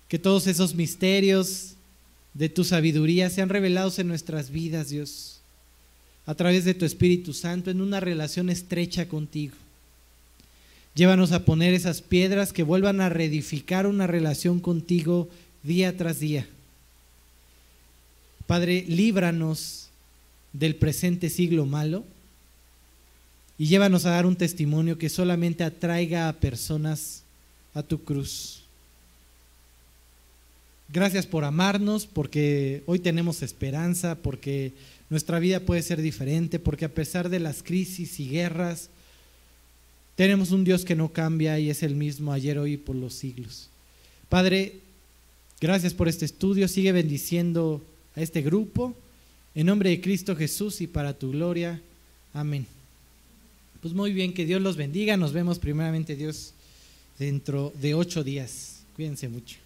Que todos esos misterios de tu sabiduría sean revelados en nuestras vidas, Dios a través de tu Espíritu Santo en una relación estrecha contigo. Llévanos a poner esas piedras que vuelvan a reedificar una relación contigo día tras día. Padre, líbranos del presente siglo malo y llévanos a dar un testimonio que solamente atraiga a personas a tu cruz. Gracias por amarnos, porque hoy tenemos esperanza, porque nuestra vida puede ser diferente porque a pesar de las crisis y guerras, tenemos un Dios que no cambia y es el mismo ayer, hoy y por los siglos. Padre, gracias por este estudio. Sigue bendiciendo a este grupo. En nombre de Cristo Jesús y para tu gloria. Amén. Pues muy bien, que Dios los bendiga. Nos vemos primeramente Dios dentro de ocho días. Cuídense mucho.